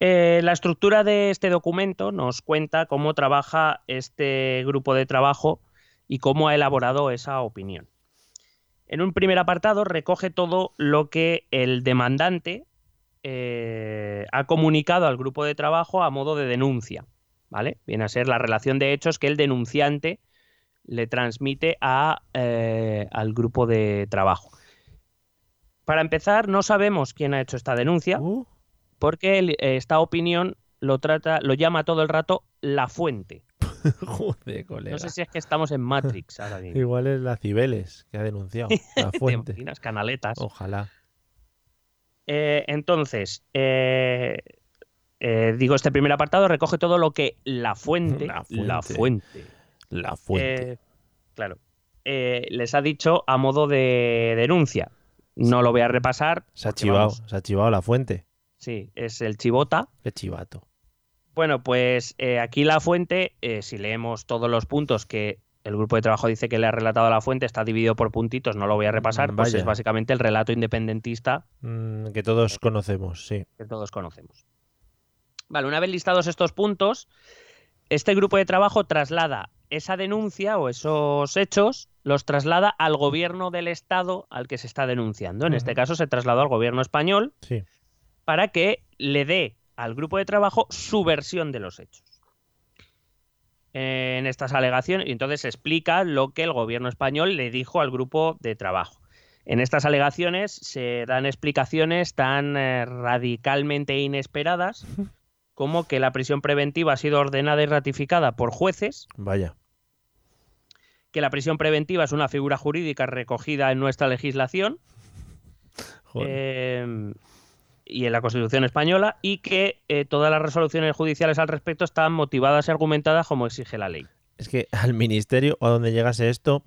eh, la estructura de este documento nos cuenta cómo trabaja este grupo de trabajo y cómo ha elaborado esa opinión. En un primer apartado recoge todo lo que el demandante eh, ha comunicado al grupo de trabajo a modo de denuncia. ¿Vale? Viene a ser la relación de hechos que el denunciante le transmite a, eh, al grupo de trabajo. Para empezar, no sabemos quién ha hecho esta denuncia, Uh, porque el- esta opinión lo trata, lo llama todo el rato la fuente. [laughs] joder, colega. No sé si es que estamos en Matrix ahora mismo. Igual es la Cibeles que ha denunciado [laughs] la ¿Te fuente. imaginas? canaletas. Ojalá. Eh, entonces, eh, eh, digo, este primer apartado recoge todo lo que la fuente, La la fuente. La fuente. eh, claro, eh, les ha dicho a modo de denuncia. No lo voy a repasar. se ha chivado, vamos, se ha chivado la fuente. sí, es el chivota. Qué chivato. Bueno, pues eh, aquí la fuente, si leemos todos los puntos que el grupo de trabajo dice que le ha relatado a la fuente, está dividido por puntitos, no lo voy a repasar, pues es básicamente el relato independentista Mm, que todos conocemos, sí. que todos conocemos. Vale, una vez listados estos puntos, este grupo de trabajo traslada esa denuncia o esos hechos, los traslada al gobierno del Estado al que se está denunciando. En este caso se trasladó al gobierno español Sí. para que le dé al grupo de trabajo su versión de los hechos. En estas alegaciones, y entonces se explica lo que el gobierno español le dijo al grupo de trabajo. En estas alegaciones se dan explicaciones tan eh, radicalmente inesperadas [laughs] como que la prisión preventiva ha sido ordenada y ratificada por jueces, Vaya. que la prisión preventiva es una figura jurídica recogida en nuestra legislación Joder. eh, y en la Constitución española y que eh, todas las resoluciones judiciales al respecto están motivadas y argumentadas como exige la ley. Es que al ministerio o a donde llegase esto,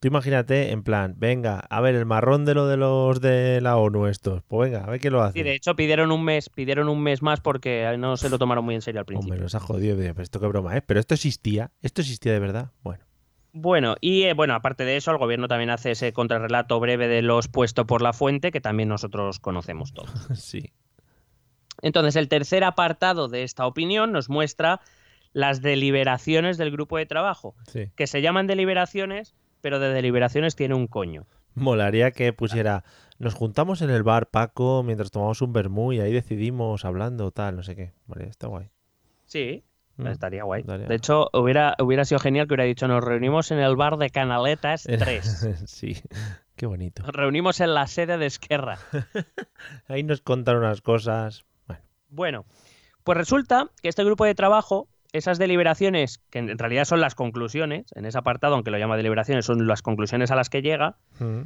tú imagínate en plan, venga, a ver, el marrón de lo de los de la ONU estos. Pues venga, a ver qué lo hace. Y de hecho pidieron un mes, pidieron un mes más porque no se lo tomaron muy en serio al principio. Hombre, nos ha jodido. Pero esto qué broma es. Pero esto existía. Esto existía de verdad. Bueno. Bueno, y eh, bueno, aparte de eso, el gobierno también hace ese contrarrelato breve de los puesto por la fuente, que también nosotros conocemos todos. [laughs] sí. Entonces, el tercer apartado de esta opinión nos muestra las deliberaciones del grupo de trabajo, Sí. que se llaman deliberaciones, pero de deliberaciones tiene un coño. Molaría que pusiera, nos juntamos en el bar Paco mientras tomamos un vermú y ahí decidimos hablando, tal, no sé qué. Vale, está guay. Sí, Mm. estaría guay. Estaría- De hecho, hubiera, hubiera sido genial que hubiera dicho, nos reunimos en el bar de Canaletas [laughs] 3. [laughs] sí, qué bonito. Nos reunimos en la sede de Esquerra. [laughs] Ahí nos contan unas cosas. Bueno, Bueno, pues resulta que este grupo de trabajo, esas deliberaciones, que en realidad son las conclusiones, en ese apartado, aunque lo llama deliberaciones, son las conclusiones a las que llega, mm,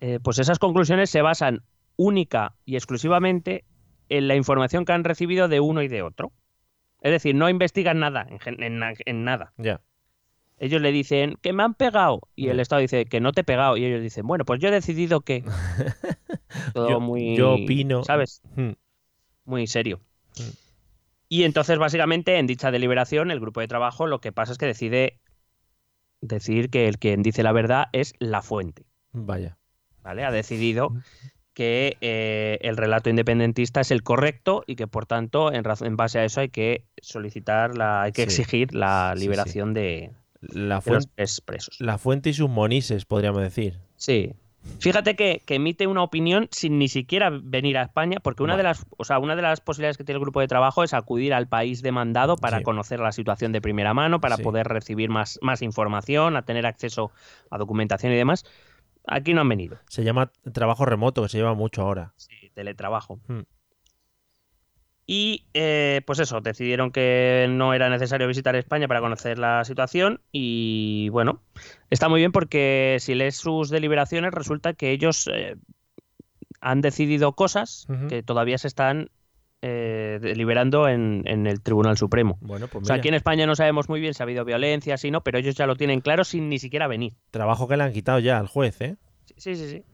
eh, pues esas conclusiones se basan única y exclusivamente en la información que han recibido de uno y de otro. Es decir, no investigan nada, en, nada. ya. Ellos le dicen que me han pegado y el. Estado dice que no te he pegado y ellos dicen, bueno, pues yo he decidido que... [laughs] Todo Yo- muy... yo opino- ¿Sabes? Mm, Muy serio. Mm. Y entonces, básicamente, en dicha deliberación, el grupo de trabajo lo que pasa es que decide decir que el quien dice la verdad es la fuente. Vaya. ¿Vale? Ha decidido que eh, el relato independentista es el correcto y que, por tanto, en, en base a eso hay que solicitar, la, hay que Sí. exigir la Sí, sí. liberación de, La, de fuen- los presos. la fuente y sus monises, podríamos decir. Sí. Fíjate que, que emite una opinión sin ni siquiera venir a España, porque una de las, o sea, una de las posibilidades que tiene el grupo de trabajo es acudir al país demandado para Sí. conocer la situación de primera mano, para Sí. poder recibir más, más información, a tener acceso a documentación y demás. Aquí no han venido. Se llama trabajo remoto, que se lleva mucho ahora. Sí, teletrabajo. Hmm. Y eh, pues eso, decidieron que no era necesario visitar España para conocer la situación y bueno, está muy bien porque si lees sus deliberaciones resulta que ellos eh, han decidido cosas que todavía se están eh, deliberando en, en el Tribunal Supremo. Bueno, pues O sea, aquí en España no sabemos muy bien si ha habido violencia, si no, pero ellos ya lo tienen claro sin ni siquiera venir. trabajo que le han quitado ya al juez, ¿eh? Sí, sí, sí.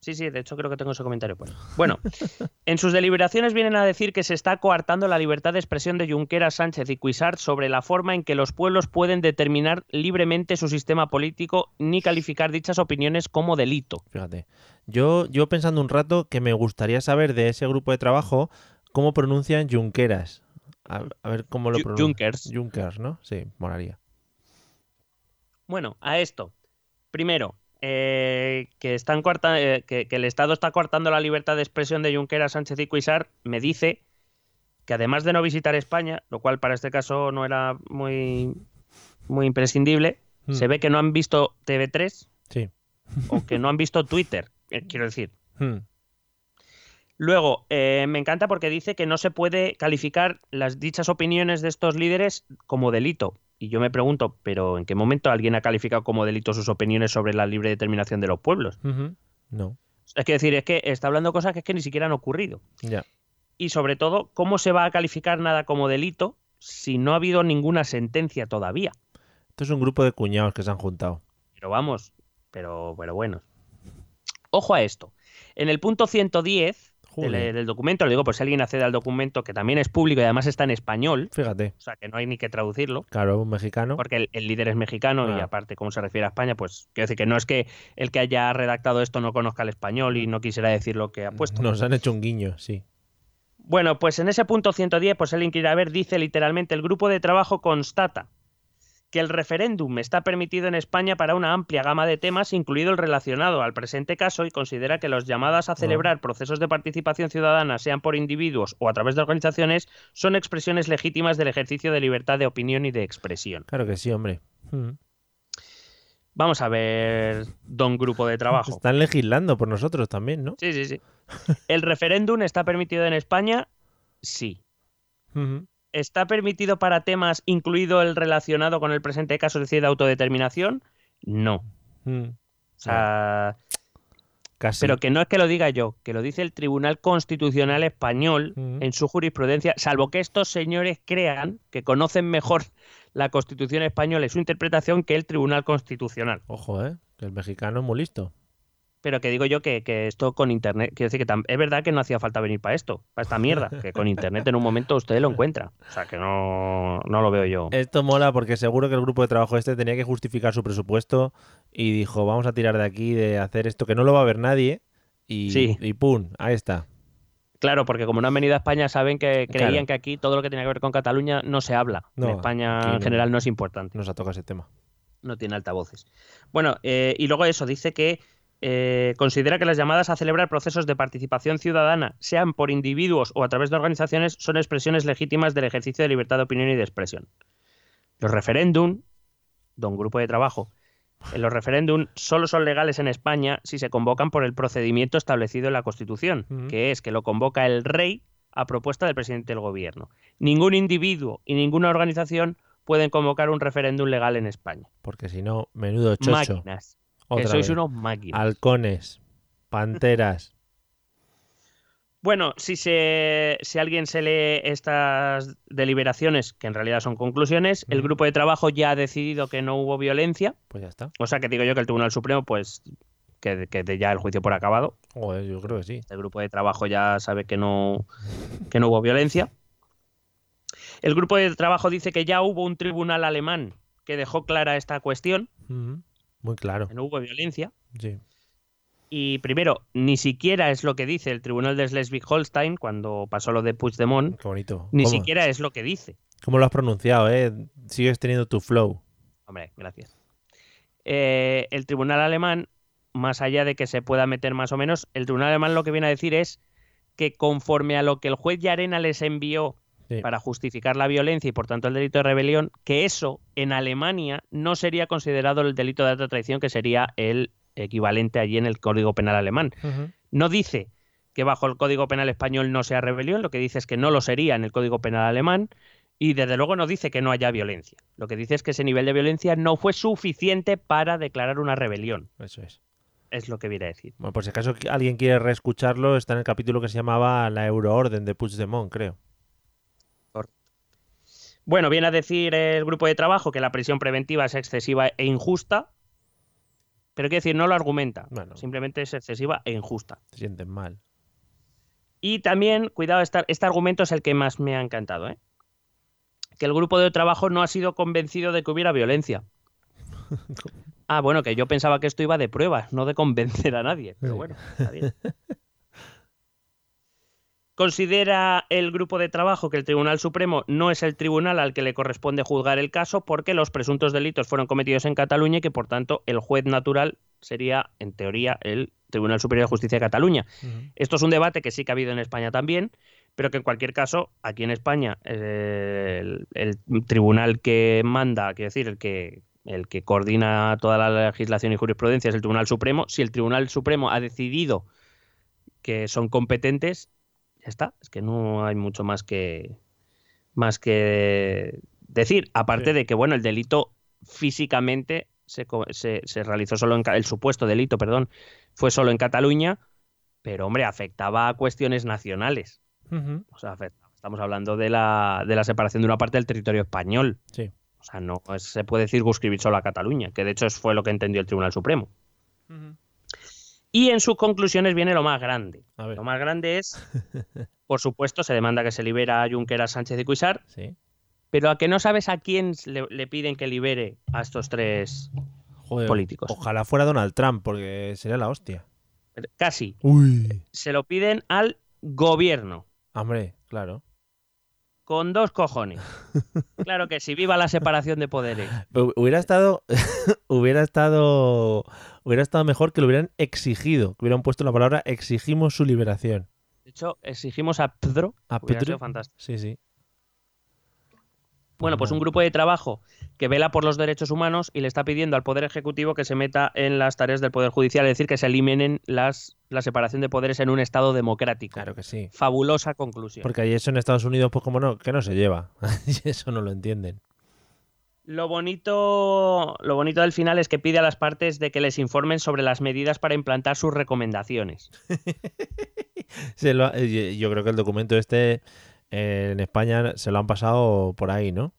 Sí, sí, de hecho creo que tengo ese comentario ahí. Bueno, [laughs] en sus deliberaciones vienen a decir que se está coartando la libertad de expresión de Junqueras, Sánchez y Cuisart sobre la forma en que los pueblos pueden determinar libremente su sistema político ni calificar dichas opiniones como delito. Fíjate. Yo, yo pensando un rato que me gustaría saber de ese grupo de trabajo cómo pronuncian Junqueras. A, a ver cómo lo pronuncian. Junkers. Junkers, ¿no? Sí, molaría. Bueno, a esto. Primero, eh, que, están eh, que, que el Estado está cortando la libertad de expresión de Junqueras, Sánchez y Cuisart, me dice que además de no visitar España, lo cual para este caso no era muy, muy imprescindible, Hmm. se ve que no han visto TV3 Sí. o que no han visto Twitter, eh, quiero decir. Hmm. Luego, eh, me encanta porque dice que no se puede calificar las dichas opiniones de estos líderes como delito. Y yo me pregunto, ¿pero en qué momento alguien ha calificado como delito sus opiniones sobre la libre determinación de los pueblos? No. Es que decir, es que está hablando cosas que es que ni siquiera han ocurrido. Ya. Y sobre todo, ¿cómo se va a calificar nada como delito si no ha habido ninguna sentencia todavía? Esto es un grupo de cuñados que se han juntado. Pero vamos, pero, pero bueno. Ojo a esto. En el punto 110 del, Joder. del documento, lo digo por si alguien accede al documento, que también es público y además está en español, Fíjate. o sea que no hay ni que traducirlo, Claro, un mexicano. porque el, el líder es mexicano y Ah. aparte, cómo se refiere a España, pues quiero decir que no es que el que haya redactado esto no conozca el español y no quisiera decir lo que ha puesto. Nos han hecho un guiño, sí. Bueno, pues en ese punto 110, pues alguien quiere ver, dice literalmente, el grupo de trabajo constata que el referéndum está permitido en España para una amplia gama de temas, incluido el relacionado al presente caso, y considera que los llamadas a celebrar procesos de participación ciudadana, sean por individuos o a través de organizaciones, son expresiones legítimas del ejercicio de libertad de opinión y de expresión. Claro que sí, hombre. Vamos a ver, don grupo de [laughs] trabajo. Están legislando por nosotros también, ¿no? Sí, sí, sí. ¿El referéndum está permitido en España? Sí. ¿Está permitido para temas incluido el relacionado con el presente caso, decir, de autodeterminación? No. Hmm. O sea, Casi. pero que no es que lo diga yo, que lo dice el Tribunal Constitucional Español Ujú. en su jurisprudencia, salvo que estos señores crean que conocen mejor la Constitución española y su interpretación que el Tribunal Constitucional. Ojo, ¿eh? Que el mexicano es muy listo. Pero que digo yo que, que esto con internet, quiero decir que es verdad que no hacía falta venir para esto, para esta mierda, que con internet en un momento usted lo encuentra. O sea que no, no lo veo yo. Esto mola porque seguro que el grupo de trabajo este tenía que justificar su presupuesto y dijo, vamos a tirar de aquí, de hacer esto que no lo va a ver nadie. Y, Sí. y ¡pum! Ahí está. Claro, porque como no han venido a España, saben que creían Claro. que aquí todo lo que tiene que ver con Cataluña no se habla. No, en España en no. general no es importante. Nos ha tocado ese tema. no tiene altavoces. Bueno, eh, y luego eso, dice que eh, considera que las llamadas a celebrar procesos de participación ciudadana, sean por individuos o a través de organizaciones, son expresiones legítimas del ejercicio de libertad de opinión y de expresión. Los referéndum, don grupo de trabajo, eh, los referéndum solo son legales en España si se convocan por el procedimiento establecido en la Constitución, que es que lo convoca el rey a propuesta del presidente del gobierno. Ningún individuo y ninguna organización pueden convocar un referéndum legal en España. Porque si no, menudo chocho. Máquinas. Que sois vez. unos máquinas. Halcones, panteras. [laughs] Bueno, si, se, si alguien se lee estas deliberaciones, que en realidad son conclusiones, el grupo de trabajo ya ha decidido que no hubo violencia. Pues ya está. O sea que digo yo que el Tribunal Supremo, pues, que, que ya el juicio por acabado. Joder, yo creo que sí. El grupo de trabajo ya sabe que no, que no hubo violencia. El grupo de trabajo dice que ya hubo un tribunal alemán que dejó clara esta cuestión. Muy claro. no hubo violencia. Sí. Y primero, ni siquiera es lo que dice el tribunal de Schleswig-Holstein cuando pasó lo de Puigdemont, Qué bonito. ni ¿Cómo, siquiera es lo que dice. ¿Cómo lo has pronunciado, eh? Sigues teniendo tu flow. Hombre, gracias. Eh, el tribunal alemán, más allá de que se pueda meter más o menos, el tribunal alemán lo que viene a decir es que conforme a lo que el juez Yarena les envió Sí. para justificar la violencia y por tanto el delito de rebelión, que eso en Alemania no sería considerado el delito de alta traición, que sería el equivalente allí en el Código Penal alemán. No dice que bajo el Código Penal español no sea rebelión, lo que dice es que no lo sería en el Código Penal alemán y desde luego no dice que no haya violencia. Lo que dice es que ese nivel de violencia no fue suficiente para declarar una rebelión, Eso es. es lo que viene a decir. Bueno, por si acaso alguien quiere reescucharlo, está en el capítulo que se llamaba La Euroorden de Puigdemont, creo. Bueno, viene a decir el grupo de trabajo que la prisión preventiva es excesiva e injusta, pero quiere decir, no lo argumenta, Bueno. simplemente es excesiva e injusta. Se sienten mal. Y también, cuidado, esta- este argumento es el que más me ha encantado, ¿eh? que el grupo de trabajo no ha sido convencido de que hubiera violencia. [laughs] Ah, bueno, que yo pensaba que esto iba de pruebas, no de convencer a nadie, pero bueno, está bien. [laughs] Considera el grupo de trabajo que el Tribunal Supremo no es el tribunal al que le corresponde juzgar el caso porque los presuntos delitos fueron cometidos en Cataluña y que por tanto el juez natural sería, en teoría, el Tribunal Superior de Justicia de Cataluña. Esto es un debate que sí que ha habido en España también, pero que en cualquier caso, aquí en España, el, el tribunal que manda, quiero decir, el que, el que coordina toda la legislación y jurisprudencia es el Tribunal Supremo. Si el Tribunal Supremo ha decidido que son competentes, ya está. Es que no hay mucho más que, más que decir. Aparte Sí. de que, bueno, el delito físicamente se, se- se realizó solo en el supuesto delito, perdón, fue solo en Cataluña, pero hombre, afectaba a cuestiones nacionales. O sea, estamos hablando de la, de la separación de una parte del territorio español. Sí. O sea, no se puede circunscribir solo a Cataluña, que de hecho fue lo que entendió el Tribunal Supremo. Y en sus conclusiones viene lo más grande. A ver. Lo más grande es, [laughs] por supuesto, se demanda que se libera a Junqueras, Sánchez y Cuisar, Sí. pero a que no sabes a quién le, le piden que libere a estos tres Joder, políticos. Ojalá fuera Donald Trump, porque sería la hostia. Casi. Uy. Se lo piden al gobierno. Hombre, claro. Con dos cojones. [laughs] Claro que sí, viva la separación de poderes. Hu- Hubiera estado. [laughs] hubiera estado. Hubiera estado mejor que lo hubieran exigido. Que hubieran puesto la palabra exigimos su liberación. De hecho, exigimos a Pedro. A Pedro. fantástico. Sí, sí. Bueno, pues nada. un grupo de trabajo que vela por los derechos humanos y le está pidiendo al Poder Ejecutivo que se meta en las tareas del Poder Judicial, es decir, que se eliminen las, la separación de poderes en un Estado democrático. Claro que sí. Fabulosa conclusión. Porque ahí eso en Estados Unidos, pues como no, que no se lleva. [laughs] Eso no lo entienden. Lo bonito, lo bonito del final es que pide a las partes de que les informen sobre las medidas para implantar sus recomendaciones. [laughs] Se lo ha- eh, yo creo que el documento este eh, en España se lo han pasado por ahí, ¿no?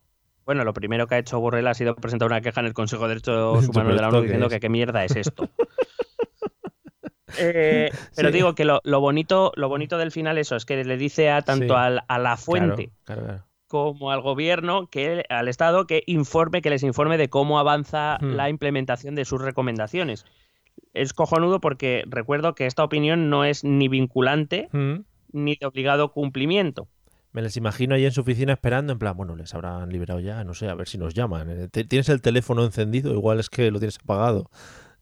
Bueno, lo primero que ha hecho Borrell ha sido presentar una queja en el Consejo de Derechos [laughs] Humanos de la ¿esto ONU diciendo es? que qué mierda es esto. [laughs] Eh, pero Sí. digo que lo, lo bonito, lo bonito del final eso es que le dice a tanto Sí. al- a la fuente Claro, claro, claro. Como al gobierno, que al Estado, que informe, que les informe de cómo avanza Hmm. la implementación de sus recomendaciones. Es cojonudo porque recuerdo que esta opinión no es ni vinculante Mm, ni de obligado cumplimiento. Me les imagino ahí en su oficina esperando, en plan, bueno, les habrán liberado ya, no sé, a ver si nos llaman. Eh, Tienes el teléfono encendido, igual es que lo tienes apagado.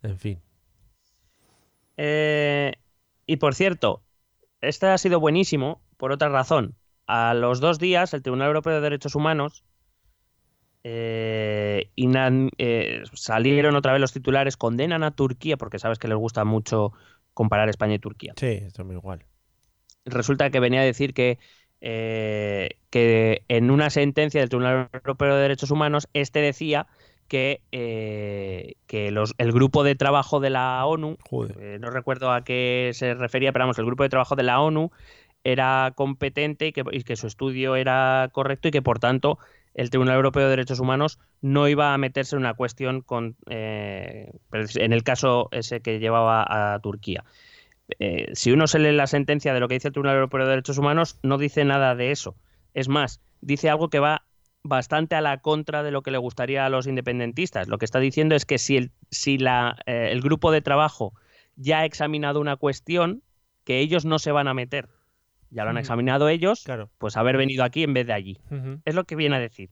En fin. Eh, y por cierto, este ha sido buenísimo por otra razón. A los dos días, el Tribunal Europeo de Derechos Humanos eh, inan- eh, salieron otra vez los titulares, condenan a Turquía, porque sabes que les gusta mucho comparar España y Turquía. Sí, esto es muy igual. Resulta que venía a decir que, eh, que en una sentencia del Tribunal Europeo de Derechos Humanos, este decía que, eh, que los, el grupo de trabajo de la ONU eh, no recuerdo a qué se refería, pero vamos, el grupo de trabajo de la ONU era competente y que, su estudio era correcto y que por tanto el Tribunal Europeo de Derechos Humanos no iba a meterse en una cuestión con, eh, en el caso ese que llevaba a Turquía. Eh, si uno se lee la sentencia de lo que dice el Tribunal Europeo de Derechos Humanos, no dice nada de eso. Es más, dice algo que va bastante a la contra de lo que le gustaría a los independentistas. Lo que está diciendo es que si la, eh, el grupo de trabajo ya ha examinado una cuestión, que ellos no se van a meter. Ya lo han examinado ellos, Claro. pues haber venido aquí en vez de allí. Es lo que viene a decir.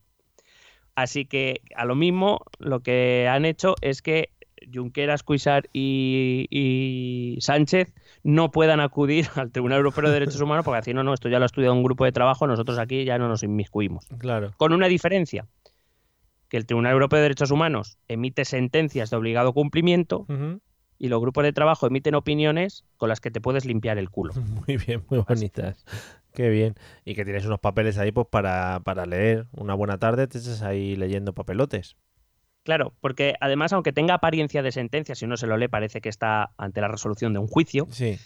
Así que a lo mismo, lo que han hecho es que Junqueras, Cuisar y, y Sánchez no puedan acudir [laughs] al Tribunal Europeo de Derechos Humanos porque decir, no, no, esto ya lo ha estudiado un grupo de trabajo, nosotros aquí ya no nos inmiscuimos. Claro. Con una diferencia, que el Tribunal Europeo de Derechos Humanos emite sentencias de obligado cumplimiento. Y los grupos de trabajo emiten opiniones con las que te puedes limpiar el culo. [laughs] Muy bien, muy bonitas. Qué bien. Y que tienes unos papeles ahí pues para, para leer. Una buena tarde te estás ahí leyendo papelotes. Claro, porque además, aunque tenga apariencia de sentencia, si uno se lo lee, parece que está ante la resolución de un juicio. Sí.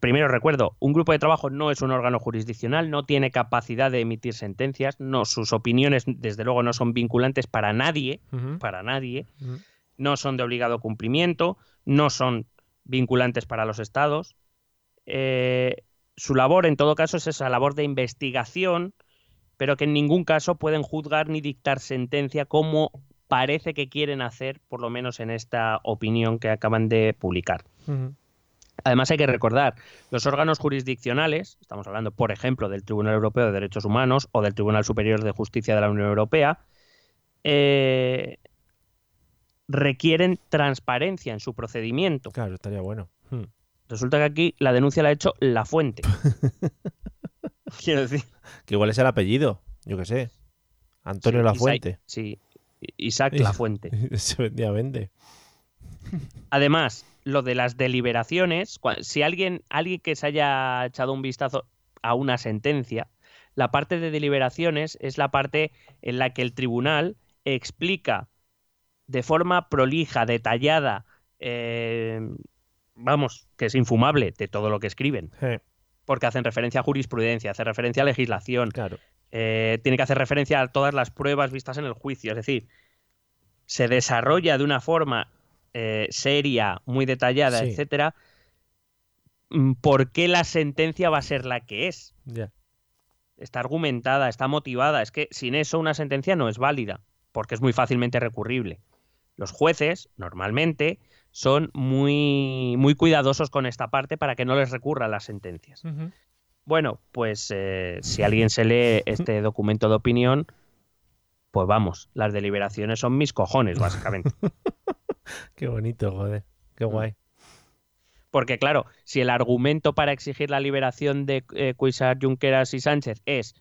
Primero recuerdo, un grupo de trabajo no es un órgano jurisdiccional, no tiene capacidad de emitir sentencias, no, sus opiniones, desde luego, no son vinculantes para nadie, para nadie. No son de obligado cumplimiento, no son vinculantes para los estados. Eh, su labor, en todo caso, es esa labor de investigación, pero que en ningún caso pueden juzgar ni dictar sentencia como parece que quieren hacer, por lo menos en esta opinión que acaban de publicar. Además hay que recordar, los órganos jurisdiccionales, estamos hablando por ejemplo del Tribunal Europeo de Derechos Humanos o del Tribunal Superior de Justicia de la Unión Europea, eh, requieren transparencia en su procedimiento. Claro, estaría bueno. Hmm. Resulta que aquí la denuncia la ha hecho la fuente. [laughs] Quiero decir, Que igual es el apellido, yo qué sé. Antonio sí, La Isaac- Fuente. Sí, Isaac La [laughs] Fuente. [laughs] Efectivamente. Además, lo de las deliberaciones, si alguien, alguien que se haya echado un vistazo a una sentencia, la parte de deliberaciones es la parte en la que el tribunal explica de forma prolija, detallada, eh, vamos, que es infumable de todo lo que escriben, porque hacen referencia a jurisprudencia, hacen referencia a legislación, claro. eh, tiene que hacer referencia a todas las pruebas vistas en el juicio. Es decir, se desarrolla de una forma eh, seria, muy detallada, Sí. etcétera, mm, por qué la sentencia va a ser la que es. Está argumentada, está motivada. Es que sin eso una sentencia no es válida, porque es muy fácilmente recurrible. Los jueces, normalmente, son muy, muy cuidadosos con esta parte para que no les recurran las sentencias. Bueno, pues eh, si alguien se lee este documento de opinión, pues vamos, las deliberaciones son mis cojones, básicamente. [laughs] Qué bonito, joder. Qué guay. Porque claro, si el argumento para exigir la liberación de eh, Cuixart, Junqueras y Sánchez es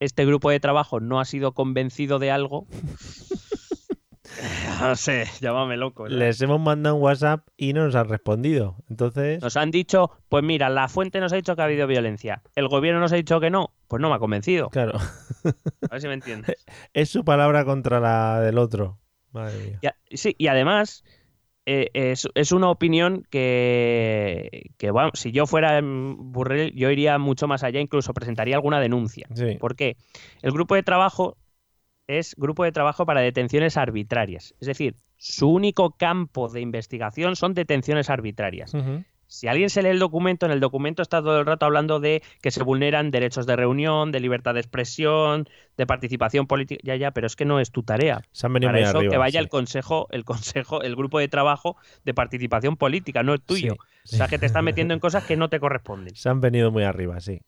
este grupo de trabajo no ha sido convencido de algo, [laughs] [laughs] no sé, llámame loco. ¿sabes? Les hemos mandado un WhatsApp y no nos han respondido. Entonces, Nos han dicho, pues mira, la fuente nos ha dicho que ha habido violencia. El gobierno nos ha dicho que no, pues no me ha convencido. claro, A ver si me entiendes. [laughs] es su palabra contra la del otro. Madre mía. Y a- sí, y además eh, es, es una opinión que, que, bueno, si yo fuera Burrell, yo iría mucho más allá, incluso presentaría alguna denuncia. Sí. ¿Por qué? El grupo de trabajo es grupo de trabajo para detenciones arbitrarias. Es decir, su único campo de investigación son detenciones arbitrarias. Si alguien se lee el documento, en el documento está todo el rato hablando de que se vulneran derechos de reunión, de libertad de expresión, de participación política. Ya, ya, pero es que no es tu tarea. Se han venido Para eso arriba. que vaya sí. el consejo, el consejo, el grupo de trabajo de participación política, no el tuyo. Sí, O sea, que te están metiendo en [laughs] cosas que no te corresponden. Se han venido muy arriba, sí.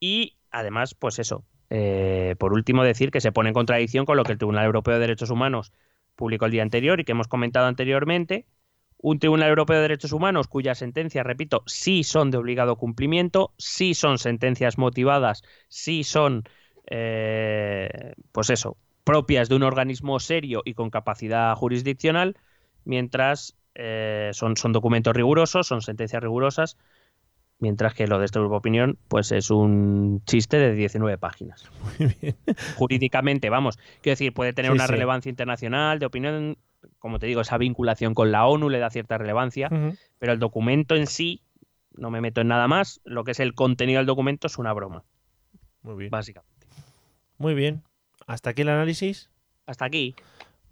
Y además, pues eso. Eh, por último, decir que se pone en contradicción con lo que el Tribunal Europeo de Derechos Humanos publicó el día anterior y que hemos comentado anteriormente. Un Tribunal Europeo de Derechos Humanos cuyas sentencias, repito, sí son de obligado cumplimiento, sí son sentencias motivadas, sí son, eh, pues eso, propias de un organismo serio y con capacidad jurisdiccional, mientras eh, son, son documentos rigurosos, son sentencias rigurosas, mientras que lo de este grupo de opinión, pues es un chiste de 19 páginas. Muy bien. [laughs] Jurídicamente, vamos, quiero decir, puede tener Sí, una sí. relevancia internacional, de opinión, como te digo, esa vinculación con la ONU le da cierta relevancia, pero el documento en sí, no me meto en nada más, lo que es el contenido del documento es una broma, Muy bien. básicamente. Muy bien. ¿Hasta aquí el análisis? Hasta aquí.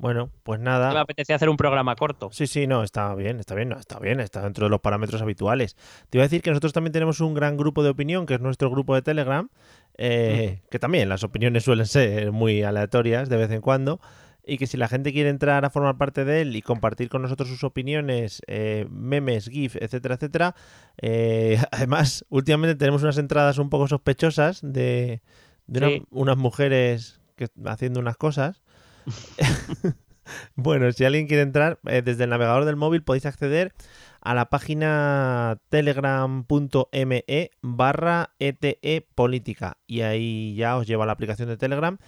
Bueno, pues Me nada. apetecía hacer un programa corto. Sí, sí, no, está bien, está bien, no, está bien, está dentro de los parámetros habituales. Te iba a decir que nosotros también tenemos un gran grupo de opinión, que es nuestro grupo de Telegram, eh, que también las opiniones suelen ser muy aleatorias de vez en cuando, y que si la gente quiere entrar a formar parte de él y compartir con nosotros sus opiniones, eh, memes, GIF, etcétera, etcétera, eh, [laughs] además, últimamente tenemos unas entradas un poco sospechosas de, de una- Sí. unas mujeres que, haciendo unas cosas. [laughs] Bueno, si alguien quiere entrar, eh, desde el navegador del móvil podéis acceder a la página telegram.me barra ETE política y ahí ya os lleva a la aplicación de Telegram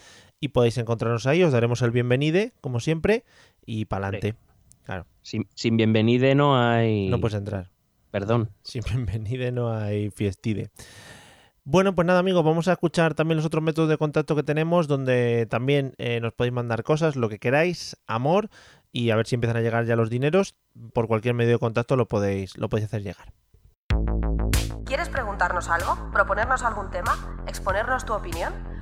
y podéis encontrarnos ahí, os daremos el bienvenide, como siempre, y para adelante. Claro, Sin, sin bienvenide no hay... no puedes entrar. Perdón. Sin bienvenide no hay fiestide. Bueno, pues nada amigos, vamos a escuchar también los otros métodos de contacto que tenemos, donde también eh, nos podéis mandar cosas, lo que queráis, amor, y a ver si empiezan a llegar ya los dineros. Por cualquier medio de contacto lo podéis, lo podéis hacer llegar. ¿Quieres preguntarnos algo? ¿Proponernos algún tema? ¿Exponernos tu opinión?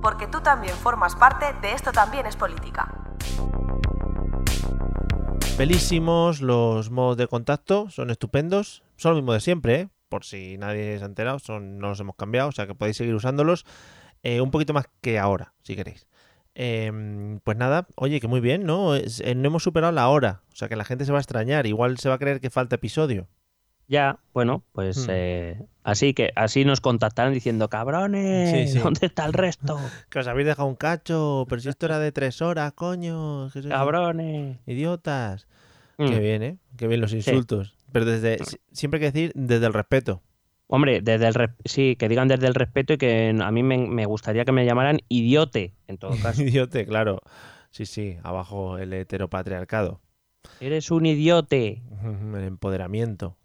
Porque tú también formas parte de Esto también es política. Pelísimos, los modos de contacto son estupendos, son lo mismo de siempre, ¿eh? por si nadie se ha enterado, son, no los hemos cambiado, o sea que podéis seguir usándolos eh, un poquito más que ahora, si queréis. Em, pues nada, oye, que muy bien, ¿no? Es- eh, no hemos superado la hora, o sea que la gente se va a extrañar, igual se va a creer que falta episodio. Ya, bueno, pues Hmm. Así que así nos contactaron diciendo, cabrones, Sí, sí. ¿dónde está el resto? [laughs] Que os habéis dejado un cacho, pero si esto era de tres horas, coño. cabrones. Idiotas. Mm. Qué bien, ¿eh? Qué bien los insultos. Pero desde, si- siempre hay que decir desde el respeto. Hombre, desde el sí, que digan desde el respeto y que a mí me, me gustaría que me llamaran idiote, en todo [laughs] caso. Idiote, claro. Sí, sí, abajo el heteropatriarcado. Eres un idiote. El empoderamiento.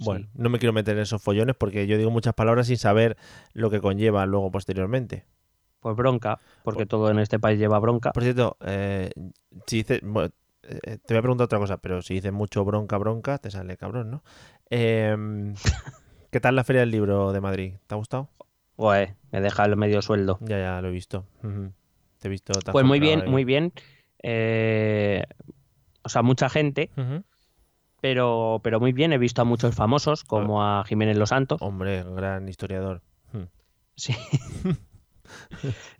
Bueno, Sí. no me quiero meter en esos follones porque yo digo muchas palabras sin saber lo que conlleva luego posteriormente. Pues bronca, porque todo en este país lleva bronca. Por cierto, eh, si dices, bueno, eh, te voy a preguntar otra cosa, pero si dices mucho bronca, bronca, te sale cabrón, ¿no? Em, [laughs] ¿Qué tal la Feria del Libro de Madrid? ¿Te ha gustado? Pues me deja el medio sueldo. Ya, ya lo he visto. Te he visto. te Pues muy bien, ahí. muy bien. Eh, o sea, mucha gente. Pero, pero muy bien. He visto a muchos famosos, como a Jiménez Los Santos. Hombre, gran historiador. Hmm. Sí. [laughs]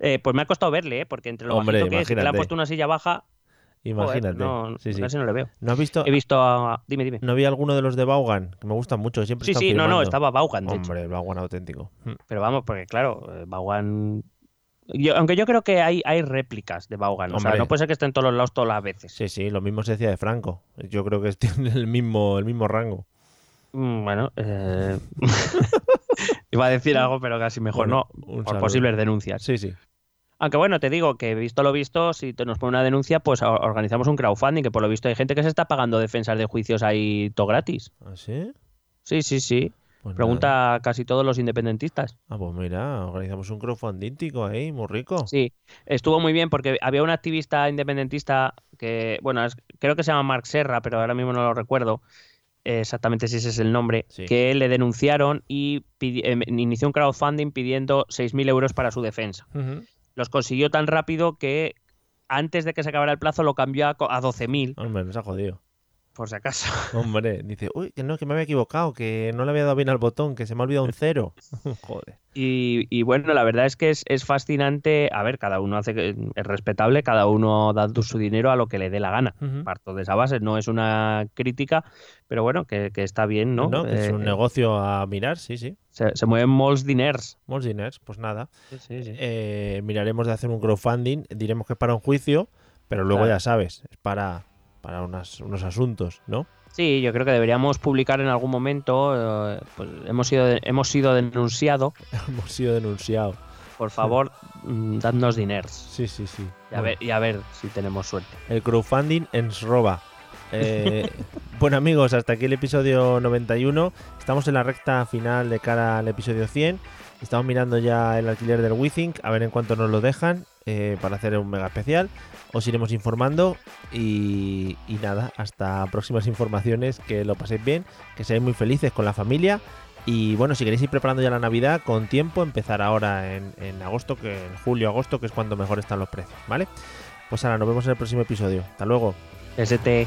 Eh, pues me ha costado verle, ¿eh? porque entre lo Hombre, bajito que es, le imagínate. puesto una silla baja, joder, Imagínate. no, sí, sí. casi no le veo. ¿No has visto? He visto a... Dime, dime. ¿No vi alguno de los de Vaughan? Que me gustan mucho. Siempre Sí, sí, no, no, estaba Vaughan, de hecho. Hombre, el Vaughan auténtico. Hmm. Pero vamos, porque claro, eh, Vaughan... Yo, aunque yo creo que hay, hay réplicas de Vaughan. O sea, no puede ser que estén en todos los lados todas las veces. Sí, sí, lo mismo se decía de Franco. Yo creo que [laughs] tiene el mismo, el mismo rango. Mm, Bueno, eh... [laughs] iba a decir algo, pero casi mejor Bueno, no, por posibles denuncias. Sí, sí. Aunque bueno, te digo que visto lo visto, si te nos pone una denuncia, pues organizamos un crowdfunding, que por lo visto hay gente que se está pagando defensas de juicios ahí todo gratis. ¿Ah, sí? Sí, sí, sí. Pues nada. Pregunta a casi todos los independentistas. Ah, pues mira, organizamos un crowdfundístico ahí, muy rico. Sí, estuvo muy bien porque había un activista independentista que, bueno, es- creo que se llama Mark Serra, pero ahora mismo no lo recuerdo, exactamente si ese es el nombre, Sí. que le denunciaron y em, inició un crowdfunding pidiendo 6.000 euros para su defensa. Los consiguió tan rápido que antes de que se acabara el plazo lo cambió a, a 12.000, Hombre, nos ha jodido. Por si acaso. [laughs] Hombre, dice, uy, que no, que me había equivocado, que no le había dado bien al botón, que se me ha olvidado un cero. [laughs] Joder. Y, y bueno, la verdad es que es, es fascinante. A ver, cada uno hace que es respetable, cada uno da su dinero a lo que le dé la gana. Parto de esa base, no es una crítica, pero bueno, que, que está bien, ¿no? No, que es Eh, un negocio a mirar, sí, sí. se, se mueven molts diners. Molts diners, pues nada. Sí, sí, sí. Eh, miraremos de hacer un crowdfunding, diremos que es para un juicio, pero luego Claro. ya sabes, es para, para unas- unos asuntos, ¿no? Sí, yo creo que deberíamos publicar en algún momento. eh, pues hemos sido, hemos sido denunciados. [laughs] Hemos sido denunciados. Por favor, [laughs] mm, dadnos diners. Sí, sí, sí. Y a, Bueno, ver, y a ver si tenemos suerte. El crowdfunding en Sroba. Eh, [laughs] bueno amigos, hasta aquí el episodio 91. Estamos en la recta final de cara al episodio 100. Estamos mirando ya el alquiler del WeThink, a ver en cuánto nos lo dejan eh, para hacer un mega especial. Os iremos informando y, y nada, hasta próximas informaciones, que lo paséis bien, que seáis muy felices con la familia. Y bueno, si queréis ir preparando ya la Navidad con tiempo, empezar ahora en, en agosto, que en julio, agosto, que es cuando mejor están los precios, ¿vale? Pues ahora nos vemos en el próximo episodio. Hasta luego. ST.